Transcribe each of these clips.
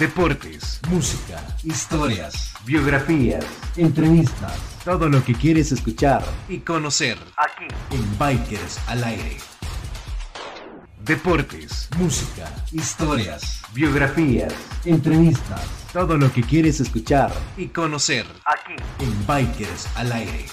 deportes, música, historias, biografías, entrevistas, todo lo que quieres escuchar y conocer aquí en Bikers al aire. Deportes, música, historias, biografías, entrevistas, todo lo que quieres escuchar y conocer aquí en Bikers al aire.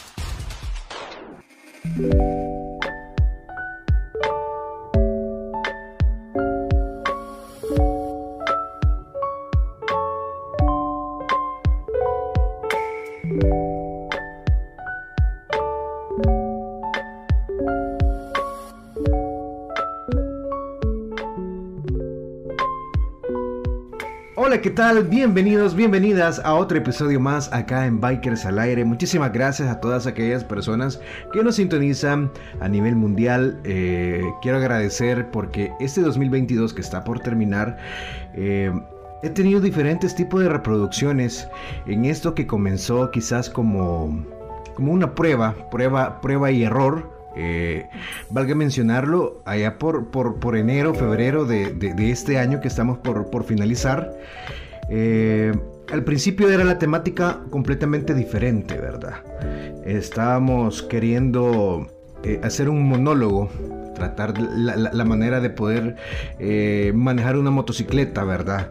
Hola, ¿qué tal? Bienvenidos, bienvenidas a otro episodio más acá en Bikers al Aire. Muchísimas gracias a todas aquellas personas que nos sintonizan a nivel mundial. Eh, quiero agradecer porque este 2022 que está por terminar, eh, he tenido diferentes tipos de reproducciones en esto que comenzó quizás como, como una prueba, prueba, prueba y error. Eh, valga mencionarlo, allá por, por, enero, febrero de, este año que estamos por, por finalizar, eh, al principio era la temática completamente diferente, ¿verdad? Estábamos queriendo eh, hacer un monólogo, tratar la, manera de poder eh, manejar una motocicleta, ¿verdad?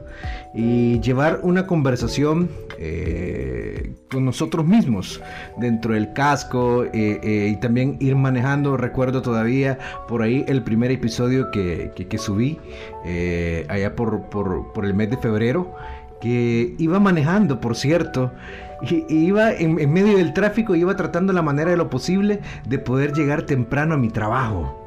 Y llevar una conversación eh, con nosotros mismos dentro del casco eh, y también ir manejando. Recuerdo todavía por ahí el primer episodio que, que- subí allá por, por- por el mes de febrero que iba manejando, por cierto, iba en, en medio del tráfico, iba tratando la manera de lo posible de poder llegar temprano a mi trabajo.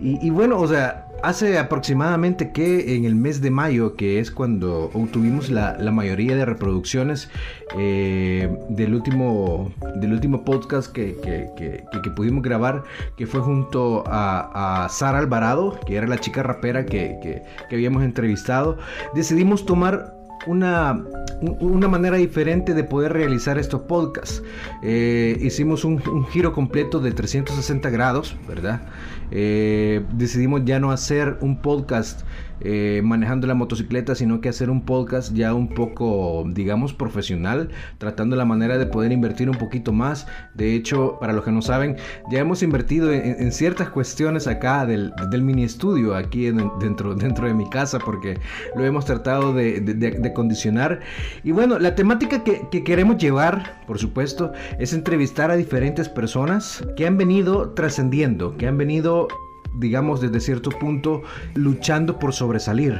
Y, bueno, o sea, hace aproximadamente que en el mes de mayo, que es cuando obtuvimos la, la mayoría de reproducciones eh, del, último, del último podcast que, que- que- pudimos grabar, que fue junto a, Sara Alvarado, que era la chica rapera que- que habíamos entrevistado, decidimos tomar una, un- una manera diferente de poder realizar estos podcasts. Eh, hicimos un, un giro completo de 360 grados, ¿verdad? Eh, decidimos ya no hacer un podcast eh, manejando la motocicleta, sino que hacer un podcast ya un poco, digamos, profesional, tratando la manera de poder invertir un poquito más. De hecho, para los que no saben, ya hemos invertido en, ciertas cuestiones acá del, mini estudio, aquí en- dentro, dentro de mi casa, porque lo hemos tratado de, condicionar. Y bueno, la temática que queremos llevar, por supuesto, es entrevistar a diferentes personas que han venido trascendiendo, que han venido digamos, desde cierto punto, luchando por sobresalir.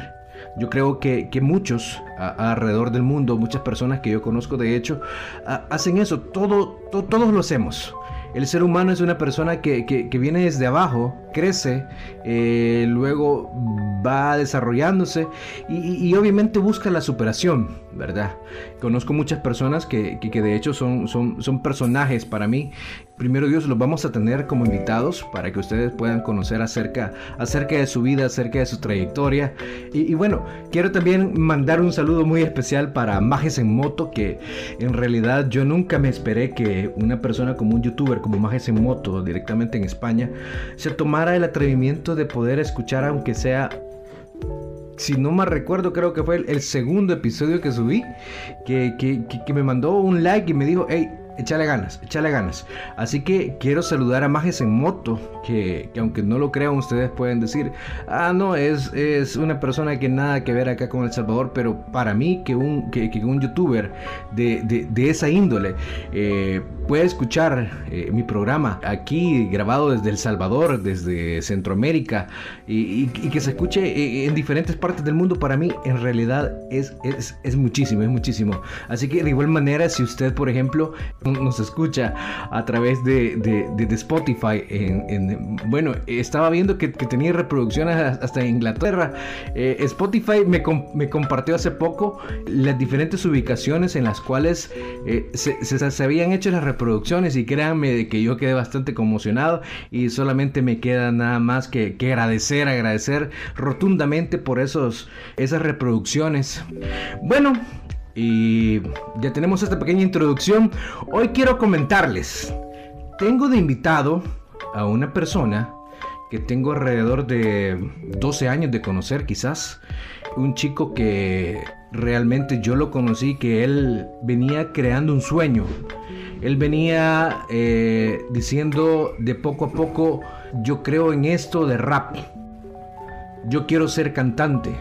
Yo creo que, que muchos alrededor del mundo, muchas personas que yo conozco de hecho, hacen eso, todo, to- todos lo hacemos. El ser humano es una persona que, que- viene desde abajo, crece, eh, luego va desarrollándose y obviamente busca la superación, ¿verdad? Conozco muchas personas que, que- de hecho son, son, son personajes para mí. Primero Dios, los vamos a tener como invitados para que ustedes puedan conocer acerca, acerca de su vida, acerca de su trayectoria. Y, y bueno, quiero también mandar un saludo muy especial para Majes en Moto, que en realidad yo nunca me esperé que una persona como un youtuber como Majes en Moto, directamente en España, se tomara el atrevimiento de poder escuchar, aunque sea si no mal recuerdo, creo que fue el, segundo episodio que subí, que, que- que- que me mandó un like y me dijo, hey, échale ganas, échale ganas. Así que quiero saludar a Majes en Moto, que, que aunque no lo crean, ustedes pueden decir, ah, no, es, es una persona que nada que ver acá con El Salvador, pero para mí que un, que, un youtuber de, de- de esa índole eh, puede escuchar eh, mi programa aquí grabado desde El Salvador, desde Centroamérica, y, y- y que se escuche eh, en diferentes partes del mundo, para mí en realidad es, es, es muchísimo, es muchísimo. Así que de igual manera, si usted, por ejemplo, nos escucha a través de, Spotify, en, en- bueno, estaba viendo que, tenía reproducciones hasta Inglaterra. Eh, Spotify me, com- me compartió hace poco las diferentes ubicaciones en las cuales eh, se habían hecho las reproducciones y créanme de que yo quedé bastante conmocionado y solamente me queda nada más que, que agradecer, agradecer rotundamente por esos, esas reproducciones. Bueno, y ya tenemos esta pequeña introducción. Hoy quiero comentarles. Tengo de invitado a una persona que tengo alrededor de 12 años de conocer quizás. Un chico que realmente yo lo conocí que él venía creando un sueño. Él venía eh, diciendo de poco a poco, yo creo en esto de rap. Yo quiero ser cantante.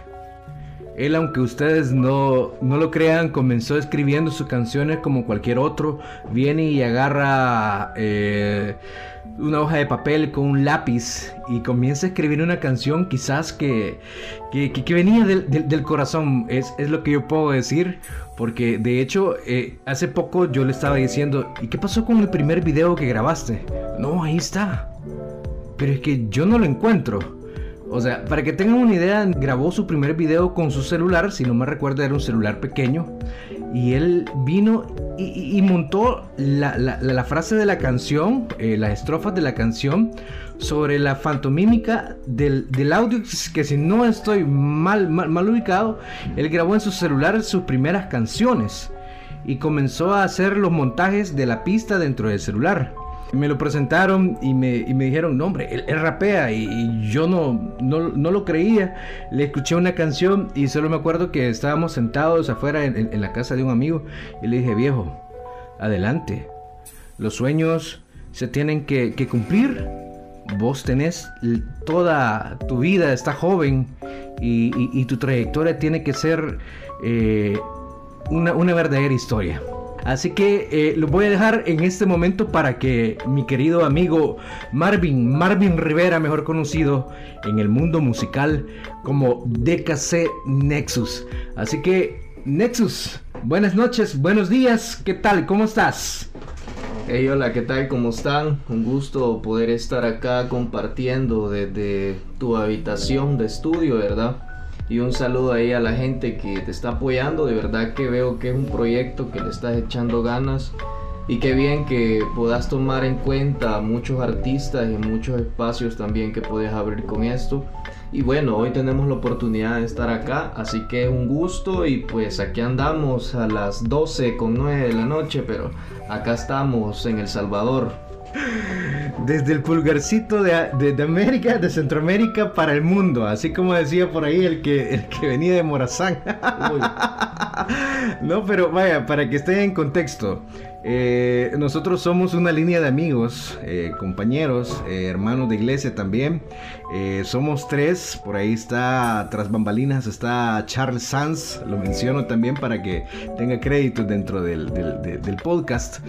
Él, aunque ustedes no, no, lo crean, comenzó escribiendo sus canciones como cualquier otro. Viene y agarra eh, una hoja de papel con un lápiz y comienza a escribir una canción quizás que, que, venía del, corazón, es, es, lo que yo puedo decir, porque de hecho eh, hace poco yo le estaba diciendo, ¿y qué pasó con el primer video que grabaste? No, ahí está, pero es que yo no lo encuentro. O sea, para que tengan una idea, grabó su primer video con su celular, si no me recuerdo era un celular pequeño, y él vino y, montó la, frase de la canción, eh, las estrofas de la canción, sobre la fantomímica del, audio, que si no estoy mal, mal, mal ubicado, él grabó en su celular sus primeras canciones y comenzó a hacer los montajes de la pista dentro del celular. Me lo presentaron y me, dijeron, no hombre, él, rapea y, yo no, no, lo creía. Le escuché una canción y solo me acuerdo que estábamos sentados afuera en, la casa de un amigo y le dije, viejo, adelante. Los sueños se tienen que, cumplir. Vos tenés toda tu vida, está joven y, tu trayectoria tiene que ser eh, una, una verdadera historia. Así que eh, lo voy a dejar en este momento para que mi querido amigo Marvin, Marvin Rivera, mejor conocido en el mundo musical como DKC Nexus. Así que Nexus, buenas noches, buenos días, ¿qué tal? ¿Cómo estás? Hey, hola, ¿qué tal? ¿Cómo están? Un gusto poder estar acá compartiendo desde tu habitación de estudio, ¿verdad? Y un saludo ahí a la gente que te está apoyando. De verdad que veo que es un proyecto que le estás echando ganas y qué bien que puedas tomar en cuenta muchos artistas y muchos espacios también que puedes abrir con esto. Y bueno, hoy tenemos la oportunidad de estar acá, así que es un gusto y pues aquí andamos a las 12 con 9 de la noche, pero acá estamos en El Salvador. Desde el pulgarcito de, América, de Centroamérica para el mundo, así como decía por ahí el que, el que venía de Morazán. no, pero vaya, para que estén en contexto. Eh, nosotros somos una línea de amigos, eh, compañeros, eh, hermanos de iglesia también. somos tres, por ahí está, tras bambalinas, está Charles Sanz, lo menciono también para que tenga crédito dentro del, del podcast.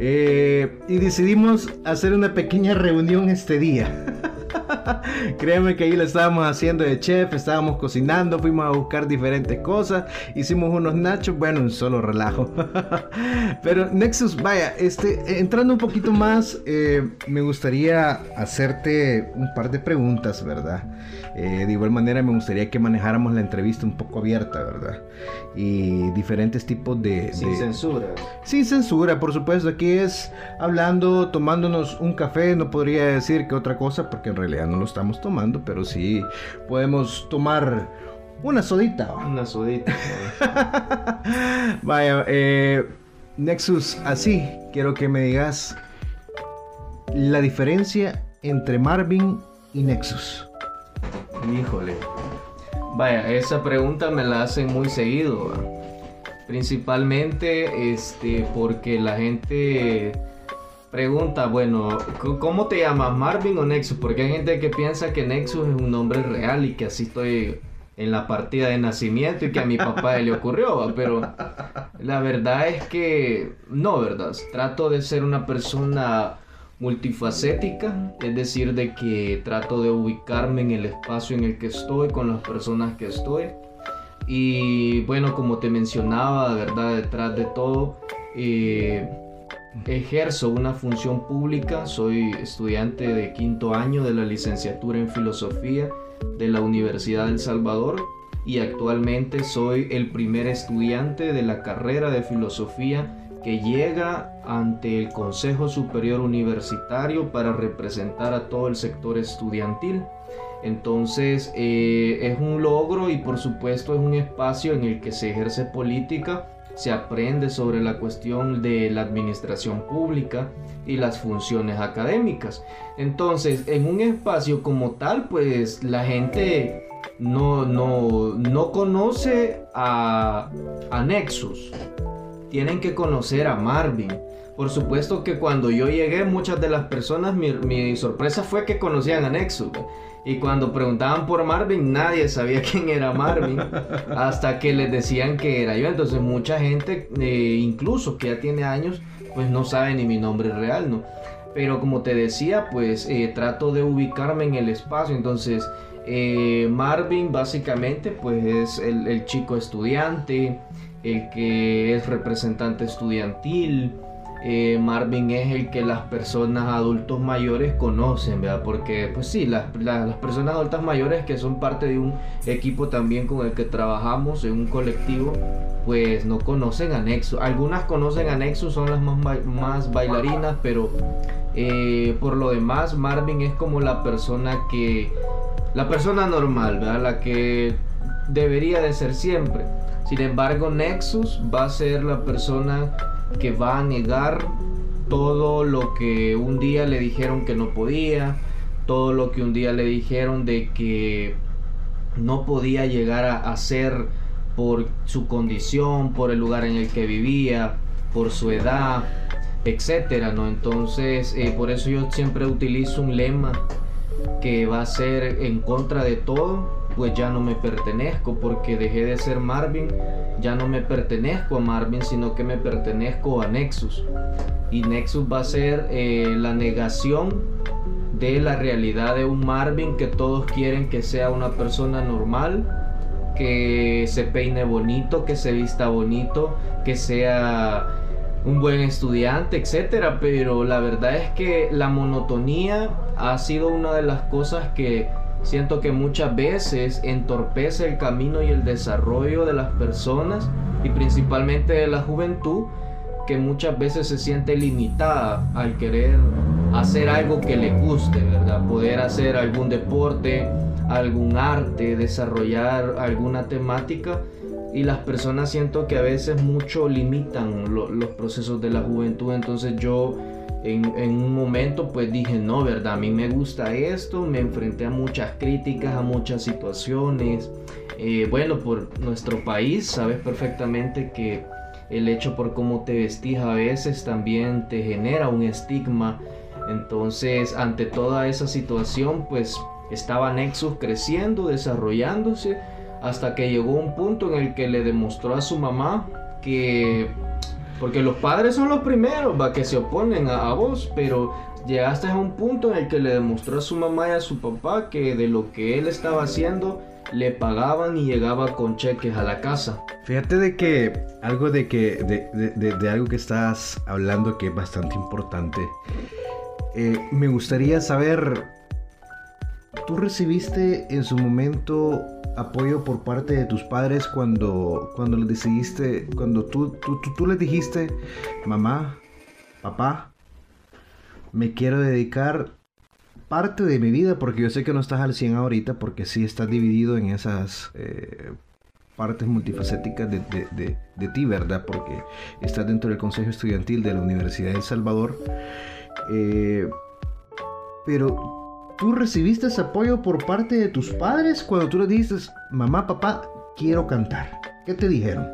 y decidimos hacer una pequeña reunión este día. Créeme que ahí lo estábamos haciendo de chef, estábamos cocinando, fuimos a buscar diferentes cosas, hicimos unos nachos, bueno, un solo relajo. Pero Nexus, vaya, este, entrando un poquito más, eh, me gustaría hacerte un par de preguntas, ¿verdad? Eh, de igual manera me gustaría que manejáramos la entrevista un poco abierta, ¿verdad? Y diferentes tipos de... Sin censura. Sin censura, por supuesto. Aquí es hablando, tomándonos un café, no podría decir que otra cosa porque en realidad no lo estamos tomando, pero sí podemos tomar una sodita. Una sodita. Vaya, eh, Nexus, así quiero que me digas la diferencia entre Marvin y Nexus. Híjole. Vaya, esa pregunta me la hacen muy seguido. Principalmente este, porque la gente pregunta, bueno, ¿cómo te llamas? ¿Marvin o Nexus? Porque hay gente que piensa que Nexus es un nombre real y que así estoy en la partida de nacimiento y que a mi papá le ocurrió, pero la verdad es que no, ¿verdad? Trato de ser una persona multifacética, es decir, de que trato de ubicarme en el espacio en el que estoy, con las personas que estoy. Y bueno, como te mencionaba, ¿verdad? Detrás de todo, eh, ejerzo una función pública, soy estudiante de quinto año de la licenciatura en filosofía de la Universidad del Salvador y actualmente soy el primer estudiante de la carrera de filosofía que llega ante el Consejo Superior Universitario para representar a todo el sector estudiantil. Entonces eh, es un logro y por supuesto es un espacio en el que se ejerce política, se aprende sobre la cuestión de la administración pública y las funciones académicas. Entonces en un espacio como tal pues la gente no, no, no conoce a, a Nexus. Tienen que conocer a Marvin. Por supuesto que cuando yo llegué, muchas de las personas, mi, sorpresa fue que conocían a Nexus. Y cuando preguntaban por Marvin, nadie sabía quién era Marvin. hasta que les decían que era yo. Entonces mucha gente, eh, incluso que ya tiene años, pues no sabe ni mi nombre real, ¿no? Pero como te decía, pues eh, trato de ubicarme en el espacio. Entonces, eh, Marvin básicamente pues es el, chico estudiante, el que es representante estudiantil. Eh, Marvin es el que las personas adultos mayores conocen, ¿verdad? Porque pues sí, las, las, personas adultas mayores que son parte de un equipo también con el que trabajamos en un colectivo, pues no conocen a Nexus. Algunas conocen a Nexus, son las más, más bailarinas, pero eh, por lo demás Marvin es como la persona que la persona normal, ¿verdad? La que debería de ser siempre. Sin embargo, Nexus va a ser la persona que va a negar todo lo que un día le dijeron que no podía, todo lo que un día le dijeron de que no podía llegar a hacer por su condición, por el lugar en el que vivía, por su edad, etcétera, ¿no? Entonces, eh, por eso yo siempre utilizo un lema que va a ser en contra de todo, pues ya no me pertenezco, porque dejé de ser Marvin, ya no me pertenezco a Marvin, sino que me pertenezco a Nexus. Y Nexus va a ser eh, la negación de la realidad de un Marvin que todos quieren que sea una persona normal, que se peine bonito, que se vista bonito, que sea un buen estudiante, etcétera, pero la verdad es que la monotonía ha sido una de las cosas que siento que muchas veces entorpece el camino y el desarrollo de las personas y principalmente de la juventud que muchas veces se siente limitada al querer hacer algo que le guste, ¿verdad? Poder hacer algún deporte, algún arte, desarrollar alguna temática y las personas siento que a veces mucho limitan lo, los procesos de la juventud. Entonces yo en, en, un momento pues dije, no, ¿verdad? A mí me gusta esto, me enfrenté a muchas críticas, a muchas situaciones. Eh, bueno, por nuestro país, sabes perfectamente que el hecho por cómo te vestís a veces también te genera un estigma. Entonces, ante toda esa situación, pues estaba Nexus creciendo, desarrollándose hasta que llegó un punto en el que le demostró a su mamá que porque los padres son los primeros va que se oponen a, vos pero llegaste a un punto en el que le demostró a su mamá y a su papá que de lo que él estaba haciendo le pagaban y llegaba con cheques a la casa. Fíjate de que algo de que de, de, de, de algo que estás hablando que es bastante importante. Eh, me gustaría saber ¿Tú recibiste en su momento apoyo por parte de tus padres cuando, cuando les decidiste, cuando tú, tú, tú, les dijiste, mamá, papá, me quiero dedicar parte de mi vida, porque yo sé que no estás al 100 ahorita, porque sí estás dividido en esas eh, partes multifacéticas de, de, de, de, ti, ¿verdad? Porque estás dentro del Consejo Estudiantil de la Universidad de El Salvador. Eh, pero ¿Tú recibiste ese apoyo por parte de tus padres cuando tú les dijiste, mamá, papá, quiero cantar? ¿Qué te dijeron?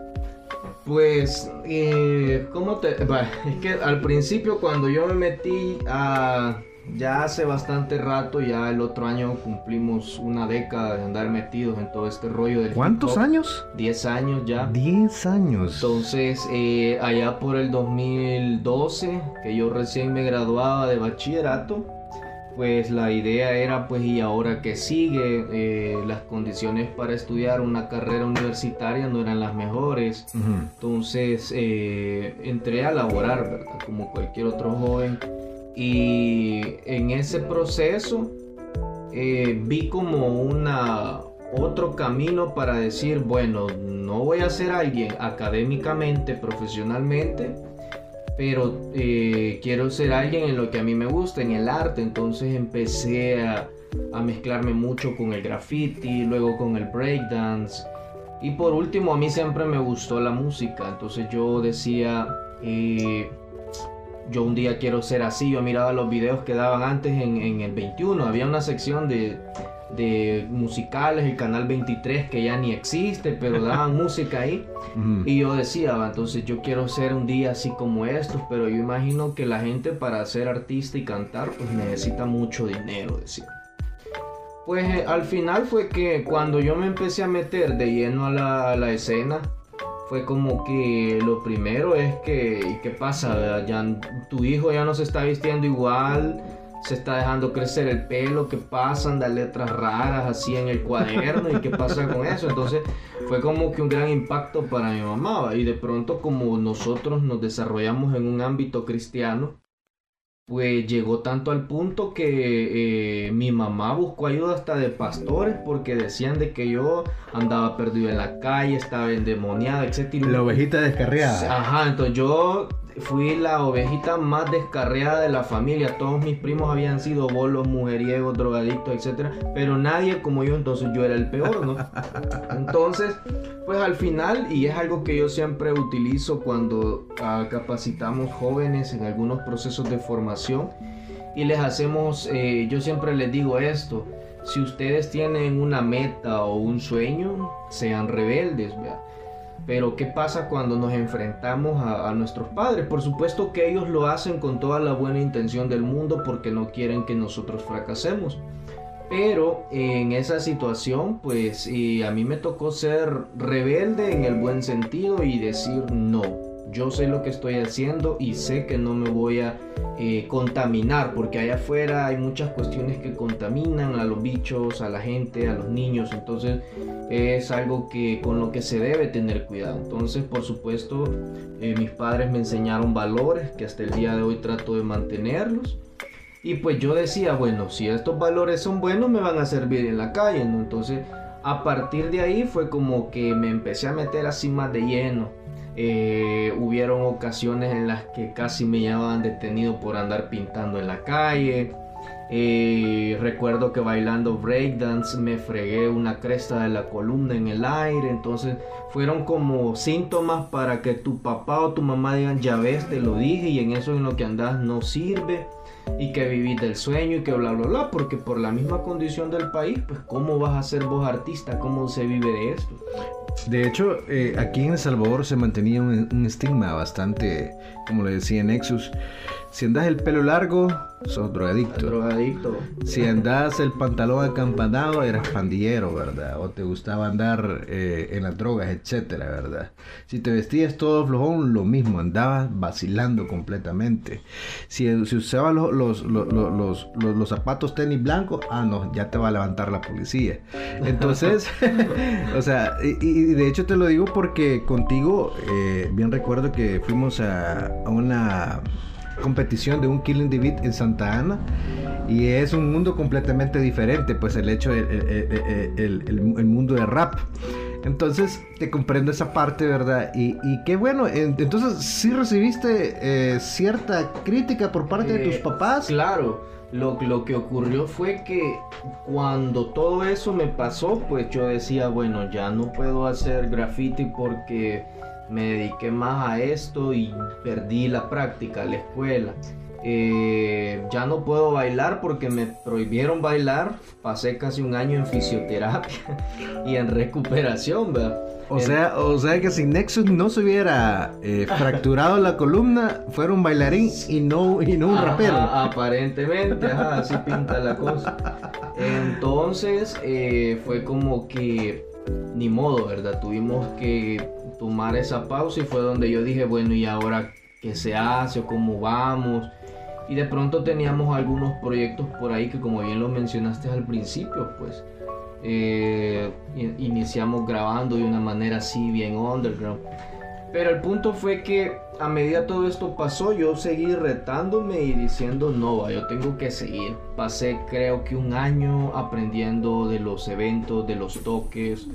Pues, eh, ¿cómo te...? Bueno, es que al principio cuando yo me metí a... Ya hace bastante rato, ya el otro año cumplimos una década de andar metidos en todo este rollo del ¿Cuántos años? 10 años ya. 10 años. Entonces, eh, allá por el 2012, que yo recién me graduaba de bachillerato, pues la idea era pues y ahora que sigue eh, las condiciones para estudiar una carrera universitaria no eran las mejores. Uh -huh. entonces eh, entré a laborar verdad como cualquier otro joven. Y en ese proceso eh, vi como una otro camino para decir bueno no voy a ser alguien académicamente profesionalmente pero eh, quiero ser alguien en lo que a mí me gusta, en el arte, entonces empecé a, mezclarme mucho con el graffiti, luego con el breakdance. Y por último, a mí siempre me gustó la música, entonces yo decía, eh, yo un día quiero ser así, yo miraba los videos que daban antes en, el 21, había una sección de, de musicales, el canal 23 que ya ni existe, pero daban música ahí. Y yo decía, "Va, entonces yo quiero ser un día así como estos, pero yo imagino que la gente para ser artista y cantar pues necesita mucho dinero, decía. Pues eh, al final fue que cuando yo me empecé a meter de lleno a la, a la escena, fue como que lo primero es que, ¿y qué pasa? Ya, tu hijo ya no se está vistiendo igual, se está dejando crecer el pelo, ¿qué pasa? Anda letras raras así en el cuaderno, ¿y qué pasa con eso? Entonces fue como que un gran impacto para mi mamá, y de pronto como nosotros nos desarrollamos en un ámbito cristiano, pues llegó tanto al punto que eh, mi mamá buscó ayuda hasta de pastores porque decían de que yo andaba perdido en la calle, estaba endemoniada, etc. La ovejita descarriada. Ajá, entonces yo fui la ovejita más descarriada de la familia. Todos mis primos habían sido bolos, mujeriegos, drogadictos, etcétera, pero nadie como yo, entonces yo era el peor, ¿no? Entonces, pues al final, y es algo que yo siempre utilizo cuando ah, capacitamos jóvenes en algunos procesos de formación y les hacemos, eh, yo siempre les digo esto, si ustedes tienen una meta o un sueño, sean rebeldes, ¿vea? Pero ¿qué pasa cuando nos enfrentamos a, nuestros padres? Por supuesto que ellos lo hacen con toda la buena intención del mundo porque no quieren que nosotros fracasemos. Pero en esa situación, pues a mí me tocó ser rebelde en el buen sentido y decir no. Yo sé lo que estoy haciendo y sé que no me voy a eh, contaminar porque allá afuera hay muchas cuestiones que contaminan a los bichos, a la gente, a los niños. Entonces es algo que con lo que se debe tener cuidado. Entonces, por supuesto, eh, mis padres me enseñaron valores que hasta el día de hoy trato de mantenerlos. Y pues yo decía, bueno, si estos valores son buenos, me van a servir en la calle. Entonces, a partir de ahí fue como que me empecé a meter así más de lleno. Eh, hubieron ocasiones en las que casi me llevaban detenido por andar pintando en la calle. Eh, recuerdo que bailando breakdance me fregué una cresta de la columna en el aire. Entonces fueron como síntomas para que tu papá o tu mamá digan, ya ves, te lo dije y en eso en lo que andas no sirve. Y que vivís del sueño y que bla bla bla. Porque por la misma condición del país, pues cómo vas a ser vos artista, cómo se vive de esto. De hecho, eh, aquí en El Salvador se mantenía un, un estigma bastante, como le decía Nexus. Si andas el pelo largo, sos drogadicto. Drogadicto. Si andas el pantalón acampanado, eras pandillero, ¿verdad? O te gustaba andar eh, en las drogas, etcétera, ¿verdad? Si te vestías todo flojón, lo mismo, andabas vacilando completamente. Si, si usabas los, los, los, los, los- los zapatos tenis blancos, ah, no, ya te va a levantar la policía. Entonces, o sea, y, y de hecho te lo digo porque contigo, eh, bien recuerdo que fuimos a, a una competición de un Killing the Beat en Santa Ana. Y es un mundo completamente diferente pues el hecho el, el- el- el- mundo de rap. Entonces te comprendo esa parte verdad y, y qué bueno en- entonces sí recibiste eh, cierta crítica por parte de tus Eh, papás Claro, lo, lo que ocurrió fue que cuando todo eso me pasó, pues yo decía, bueno, ya no puedo hacer graffiti porque me dediqué más a esto y perdí la práctica, la escuela. Eh, ya no puedo bailar porque me prohibieron bailar. Pasé casi un año en fisioterapia y en recuperación, ¿verdad? o sea o sea que si Nexus no se hubiera eh, fracturado la columna fuera un bailarín y no y no un Ajá, rapero aparentemente, ajá, así pinta la cosa. Entonces eh, fue como que ni modo, ¿verdad? Tuvimos que tomar esa pausa y fue donde yo dije, bueno, ¿y ahora qué se hace o cómo vamos? Y de pronto teníamos algunos proyectos por ahí que como bien lo mencionaste al principio, pues eh, in- iniciamos grabando de una manera así bien underground. Pero el punto fue que a medida todo esto pasó, yo seguí retándome y diciendo, no, yo tengo que seguir. Pasé creo que un año aprendiendo de los eventos, de los toques,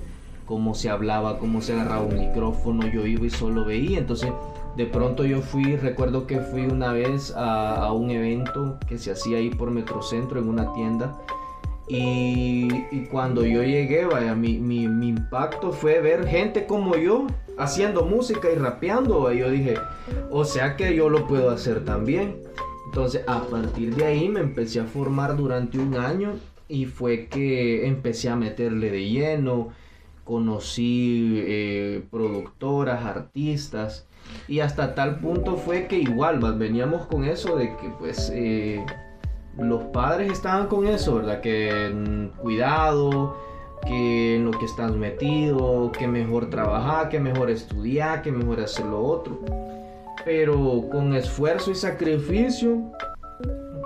cómo se hablaba, cómo se agarraba un micrófono, yo iba y solo veía. Entonces, de pronto yo fui, recuerdo que fui una vez a, a un evento que se hacía ahí por Metrocentro en una tienda. Y, y cuando yo llegué, vaya, mi, mi, mi impacto fue ver gente como yo haciendo música y rapeando. vaya. Yo dije, o sea que yo lo puedo hacer también. Entonces, a partir de ahí me empecé a formar durante un año y fue que empecé a meterle de lleno, conocí eh, productoras, artistas y hasta tal punto fue que igual veníamos con eso de que pues eh, los padres estaban con eso, ¿verdad? Que mm, cuidado, que en lo que estás metido, que mejor trabajar, que mejor estudiar, que mejor hacer lo otro. Pero con esfuerzo y sacrificio,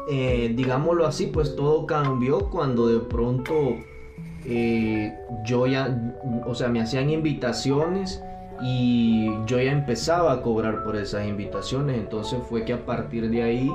eh, digámoslo así, pues todo cambió cuando de pronto eh, yo ya, o sea, me hacían invitaciones y yo ya empezaba a cobrar por esas invitaciones. Entonces fue que a partir de ahí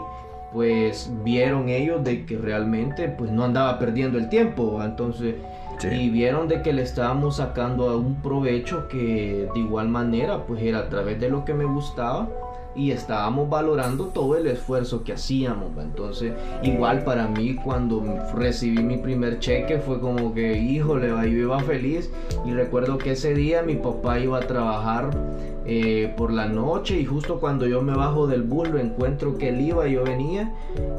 pues vieron ellos de que realmente pues no andaba perdiendo el tiempo, entonces y vieron de que le estábamos sacando a un provecho que de igual manera pues era a través de lo que me gustaba y estábamos valorando todo el esfuerzo que hacíamos. Entonces, igual para mí cuando recibí mi primer cheque fue como que, híjole, yo iba feliz y recuerdo que ese día mi papá iba a trabajar eh, por la noche y justo cuando yo me bajo del bus lo encuentro que él iba y yo venía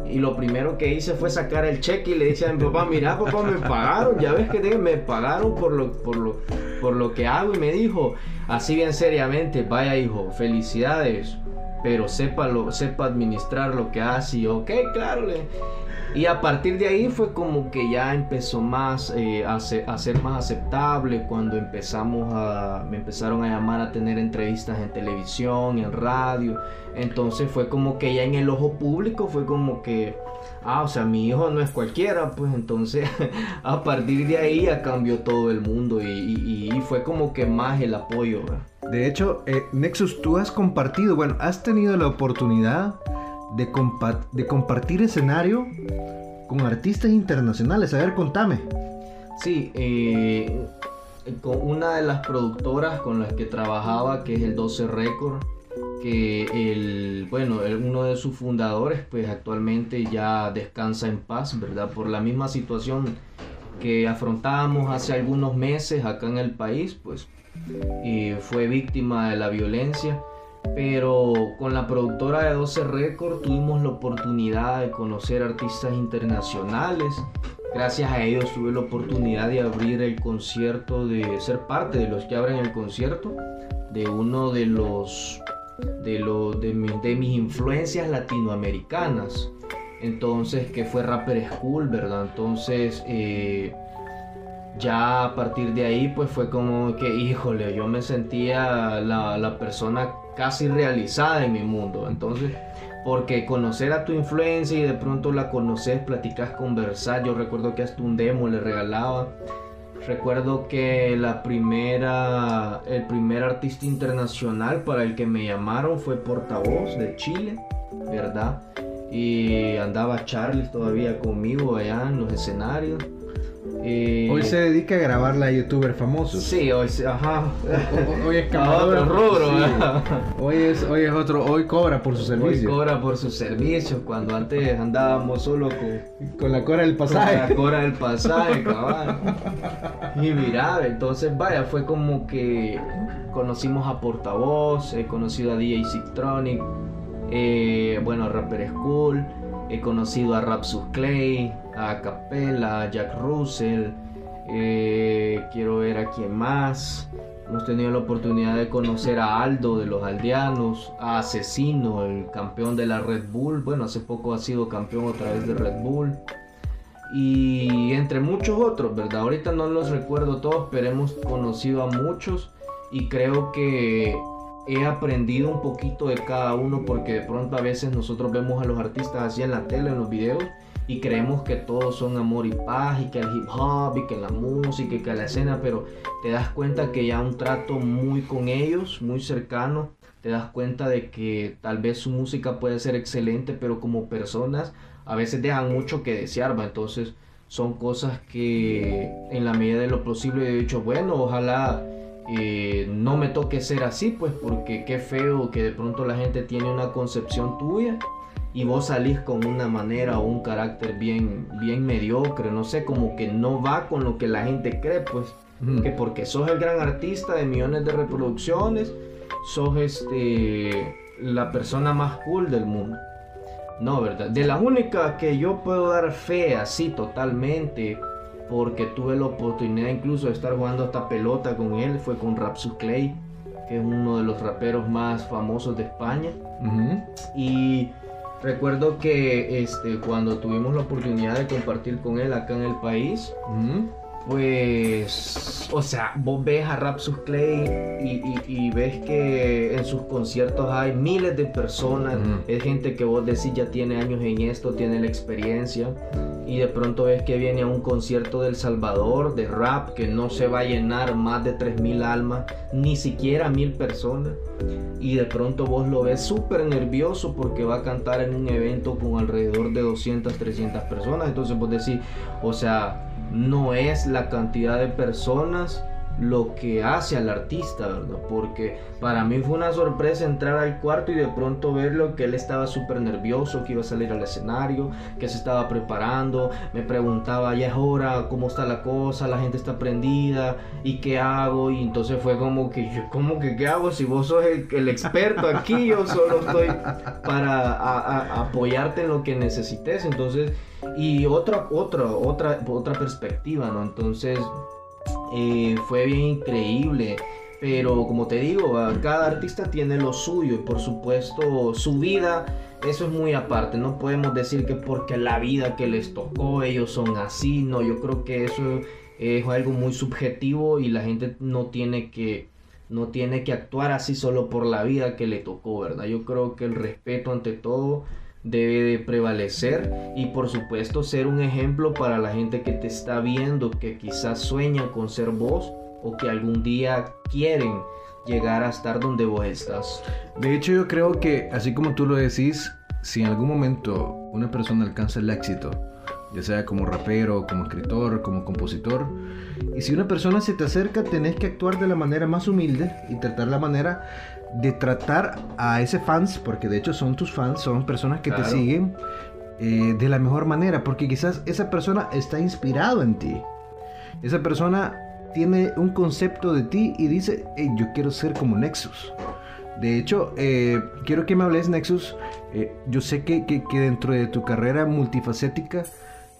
y lo primero que hice fue sacar el cheque y le dije a mi papá, mira papá, me pagaron, ya ves que me pagaron por lo, por, lo, por lo que hago y me dijo así bien seriamente, vaya hijo, felicidades pero sepa, administrar lo que hace y ok, claro. Le... Y a partir de ahí fue como que ya empezó más eh, a, ser, más aceptable cuando empezamos a, me empezaron a llamar a tener entrevistas en televisión, en radio. Entonces fue como que ya en el ojo público fue como que, ah, o sea, mi hijo no es cualquiera, pues entonces a partir de ahí ya cambió todo el mundo y, y, fue como que más el apoyo. De hecho, eh, Nexus, tú has compartido, bueno, has tenido la oportunidad de, de compartir escenario con artistas internacionales. A ver, contame. Sí, eh, con una de las productoras con las que trabajaba, que es el 12 Record, que el, bueno, uno de sus fundadores, pues actualmente ya descansa en paz, ¿verdad? Por la misma situación que afrontábamos hace algunos meses acá en el país, pues y fue víctima de la violencia. Pero con la productora de 12 Record tuvimos la oportunidad de conocer artistas internacionales. Gracias a ellos tuve la oportunidad de abrir el concierto, de ser parte de los que abren el concierto de uno de los de, los, de, de mis influencias latinoamericanas. Entonces, que fue Rapper School, ¿verdad? Entonces, eh, ya a partir de ahí pues fue como que, híjole, yo me sentía la, persona casi realizada en mi mundo. Entonces, porque conocer a tu influencia y de pronto la conoces, platicas, conversar. Yo recuerdo que hasta un demo le regalaba. Recuerdo que la primera, el primer artista internacional para el que me llamaron fue Portavoz de Chile, ¿verdad? Y andaba Charles todavía conmigo allá en los escenarios. Hoy se dedica a grabar la youtuber famoso. Sí, hoy, ajá. hoy es otro rubro. Hoy es, hoy es otro, hoy cobra por su servicio. Hoy cobra por sus servicios, cuando antes andábamos solo con, con la cora del pasaje. Con la cora del pasaje, cabal. Y mira, entonces vaya, fue como que conocimos a Portavoz, he conocido a DJ Sictronic, eh, bueno, a Rapper School, he conocido a Rapsus Clay, a Capella, a Jack Russell, eh, quiero ver a quién más. Hemos tenido la oportunidad de conocer a Aldo de los Aldeanos, a Asesino, el campeón de la Red Bull. Bueno, hace poco ha sido campeón otra vez de Red Bull. Y entre muchos otros, ¿verdad? Ahorita no los recuerdo todos, pero hemos conocido a muchos. Y creo que he aprendido un poquito de cada uno porque de pronto a veces nosotros vemos a los artistas así en la tele, en los videos y creemos que todos son amor y paz y que el hip hop y que la música y que la escena, pero te das cuenta que ya un trato muy con ellos, muy cercano, te das cuenta de que tal vez su música puede ser excelente, pero como personas a veces dejan mucho que desear, entonces son cosas que en la medida de lo posible he dicho, bueno, ojalá eh, no me toque ser así, pues porque qué feo que de pronto la gente tiene una concepción tuya y vos salís con una manera o un carácter bien, bien mediocre, no sé, como que no va con lo que la gente cree, pues, que porque sos el gran artista de millones de reproducciones, sos este, la persona más cool del mundo. No, ¿verdad? De las únicas que yo puedo dar fe así totalmente, porque tuve la oportunidad incluso de estar jugando esta pelota con él, fue con Rapsus Clay, que es uno de los raperos más famosos de España. Y recuerdo que este, cuando tuvimos la oportunidad de compartir con él acá en el país. Pues, o sea, vos ves a Rapsus Clay y, y- y ves que en sus conciertos hay miles de personas, es gente que vos decís ya tiene años en esto, tiene la experiencia, y de pronto ves que viene a un concierto del Salvador de rap que no se va a llenar más de 3.000 almas, ni siquiera mil personas, y de pronto vos lo ves súper nervioso porque va a cantar en un evento con alrededor de 200, 300 personas, entonces vos decís, o sea, no es la cantidad de personas lo que hace al artista, ¿verdad? Porque para mí fue una sorpresa entrar al cuarto y de pronto verlo que él estaba súper nervioso, que iba a salir al escenario, que se estaba preparando, me preguntaba, ya es hora, cómo está la cosa, la gente está prendida, y qué hago, y entonces fue como que, yo, ¿cómo que qué hago? Si vos sos el, experto aquí, yo solo estoy para a- a- apoyarte en lo que necesites, entonces, y otra, otra, otra, otra perspectiva, ¿no? Entonces, eh, fue bien increíble. Pero como te digo, cada artista tiene lo suyo y por supuesto su vida, eso es muy aparte. No podemos decir que porque la vida que les tocó ellos son así. No, yo creo que eso es algo muy subjetivo y la gente no tiene que no tiene que actuar así solo por la vida que le tocó, ¿verdad? Yo creo que el respeto ante todo debe de prevalecer y por supuesto ser un ejemplo para la gente que te está viendo, que quizás sueña con ser vos o que algún día quieren llegar a estar donde vos estás. De hecho, yo creo que, así como tú lo decís, si en algún momento una persona alcanza el éxito, ya sea como rapero, como escritor, como compositor, y si una persona se te acerca, tenés que actuar de la manera más humilde y tratar la manera de tratar a ese fans, porque de hecho son tus fans, son personas que te Claro. siguen, eh, de la mejor manera, porque quizás esa persona está inspirado en ti. Esa persona tiene un concepto de ti y dice, "Hey, yo quiero ser como Nexus. De hecho, eh, quiero que me hables, Nexus. Eh, yo sé que, que- que dentro de tu carrera multifacética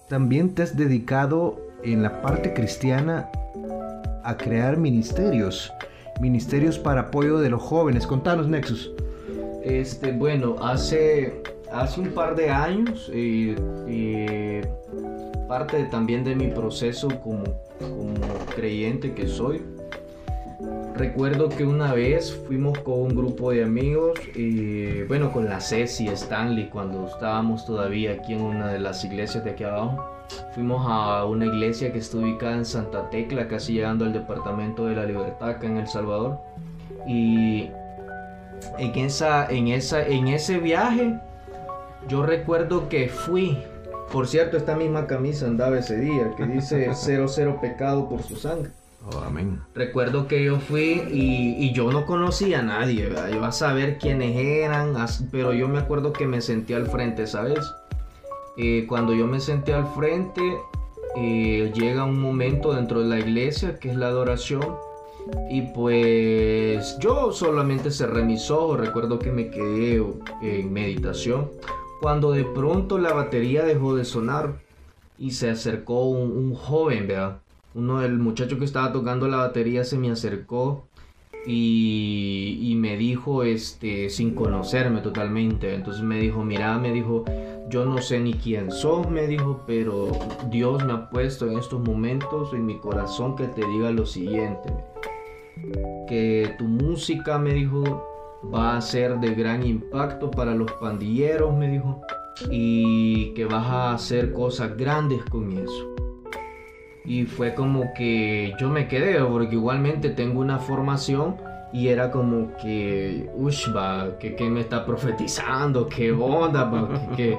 también te has dedicado en la parte cristiana a crear ministerios. Ministerios para apoyo de los jóvenes. Contanos, Nexus. Este, bueno, hace, hace un par de años, eh, eh, parte también de mi proceso como, como creyente que soy, recuerdo que una vez fuimos con un grupo de amigos, eh, bueno, con la Ceci Stanley, cuando estábamos todavía aquí en una de las iglesias de aquí abajo. Fuimos a una iglesia que está ubicada en Santa Tecla, casi llegando al departamento de la Libertad, acá en El Salvador. Y en, esa, en, esa, en ese viaje, yo recuerdo que fui. Por cierto, esta misma camisa andaba ese día, que dice cero, cero pecado por su sangre. Oh. Recuerdo que yo fui y, yo no conocía a nadie, ¿verdad? Yo a saber quiénes eran, pero yo me acuerdo que me senté al frente, ¿sabes? Eh, cuando yo me senté al frente, eh, llega un momento dentro de la iglesia que es la adoración. Y pues yo solamente cerré mis ojos, recuerdo que me quedé en meditación. Cuando de pronto la batería dejó de sonar y se acercó un, un joven, ¿verdad? Uno del muchacho que estaba tocando la batería se me acercó y, me dijo, este, sin conocerme totalmente. Entonces me dijo, mira, me dijo, yo no sé ni quién sos, me dijo, pero Dios me ha puesto en estos momentos en mi corazón que te diga lo siguiente. Que tu música, me dijo, va a ser de gran impacto para los pandilleros, me dijo, y que vas a hacer cosas grandes con eso. Y fue como que yo me quedé, porque igualmente tengo una formación y era como que, ush, va, que, que me está profetizando, qué onda, va, que, que-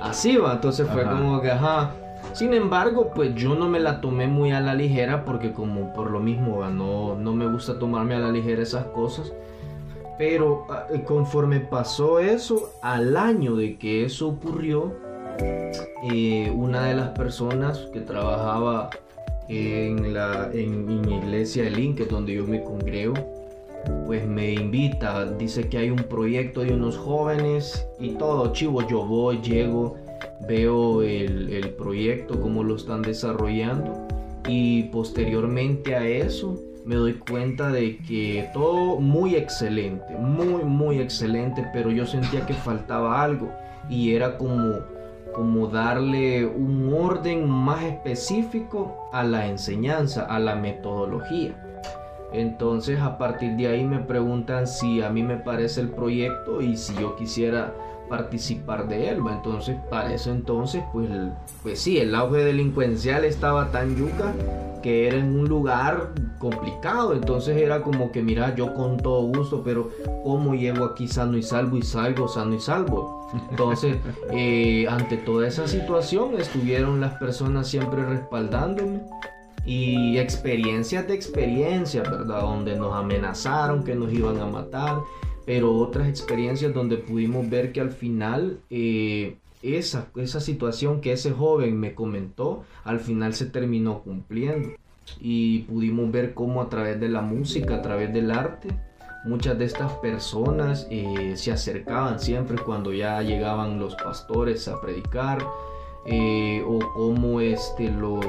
así va. Entonces fue Ajá. como que, ajá. Sin embargo, pues yo no me la tomé muy a la ligera porque como por lo mismo, va, no, no me gusta tomarme a la ligera esas cosas. Pero ah, eh, conforme pasó eso, al año de que eso ocurrió, eh, una de las personas que trabajaba en la en, mi iglesia de Link, donde yo me congrego, pues me invita, dice que hay un proyecto de unos jóvenes y todo, chivo, yo voy, llego, veo el, el proyecto, cómo lo están desarrollando y posteriormente a eso me doy cuenta de que todo muy excelente, muy, muy excelente, pero yo sentía que faltaba algo y era como, como darle un orden más específico a la enseñanza, a la metodología. Entonces a partir de ahí me preguntan si a mí me parece el proyecto y si yo quisiera participar de él. Entonces, para eso entonces, pues, pues sí, el auge delincuencial estaba tan yuca que era en un lugar complicado. Entonces era como que, mira, yo con todo gusto, pero ¿cómo llego aquí sano y salvo y salgo sano y salvo? Entonces, eh, ante toda esa situación, estuvieron las personas siempre respaldándome. Y experiencias de experiencia, ¿verdad? Donde nos amenazaron que nos iban a matar pero otras experiencias donde pudimos ver que al final eh, esa, esa situación que ese joven me comentó, al final se terminó cumpliendo. Y pudimos ver cómo a través de la música, a través del arte, muchas de estas personas eh, se acercaban siempre cuando ya llegaban los pastores a predicar, eh, o cómo este, los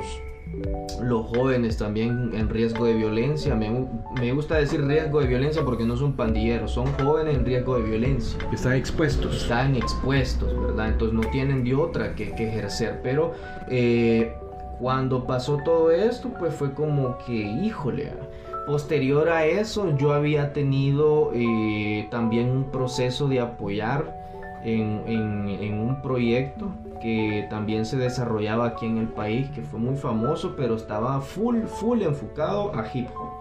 los jóvenes también en riesgo de violencia. Me, gusta decir riesgo de violencia porque no son pandilleros, son jóvenes en riesgo de violencia. Están expuestos. Están expuestos, ¿verdad? Entonces no tienen de otra que, ejercer. Pero eh, cuando pasó todo esto, pues fue como que, híjole, posterior a eso yo había tenido eh, también un proceso de apoyar en, en un proyecto que también se desarrollaba aquí en el país, que fue muy famoso, pero estaba full, full enfocado a hip hop.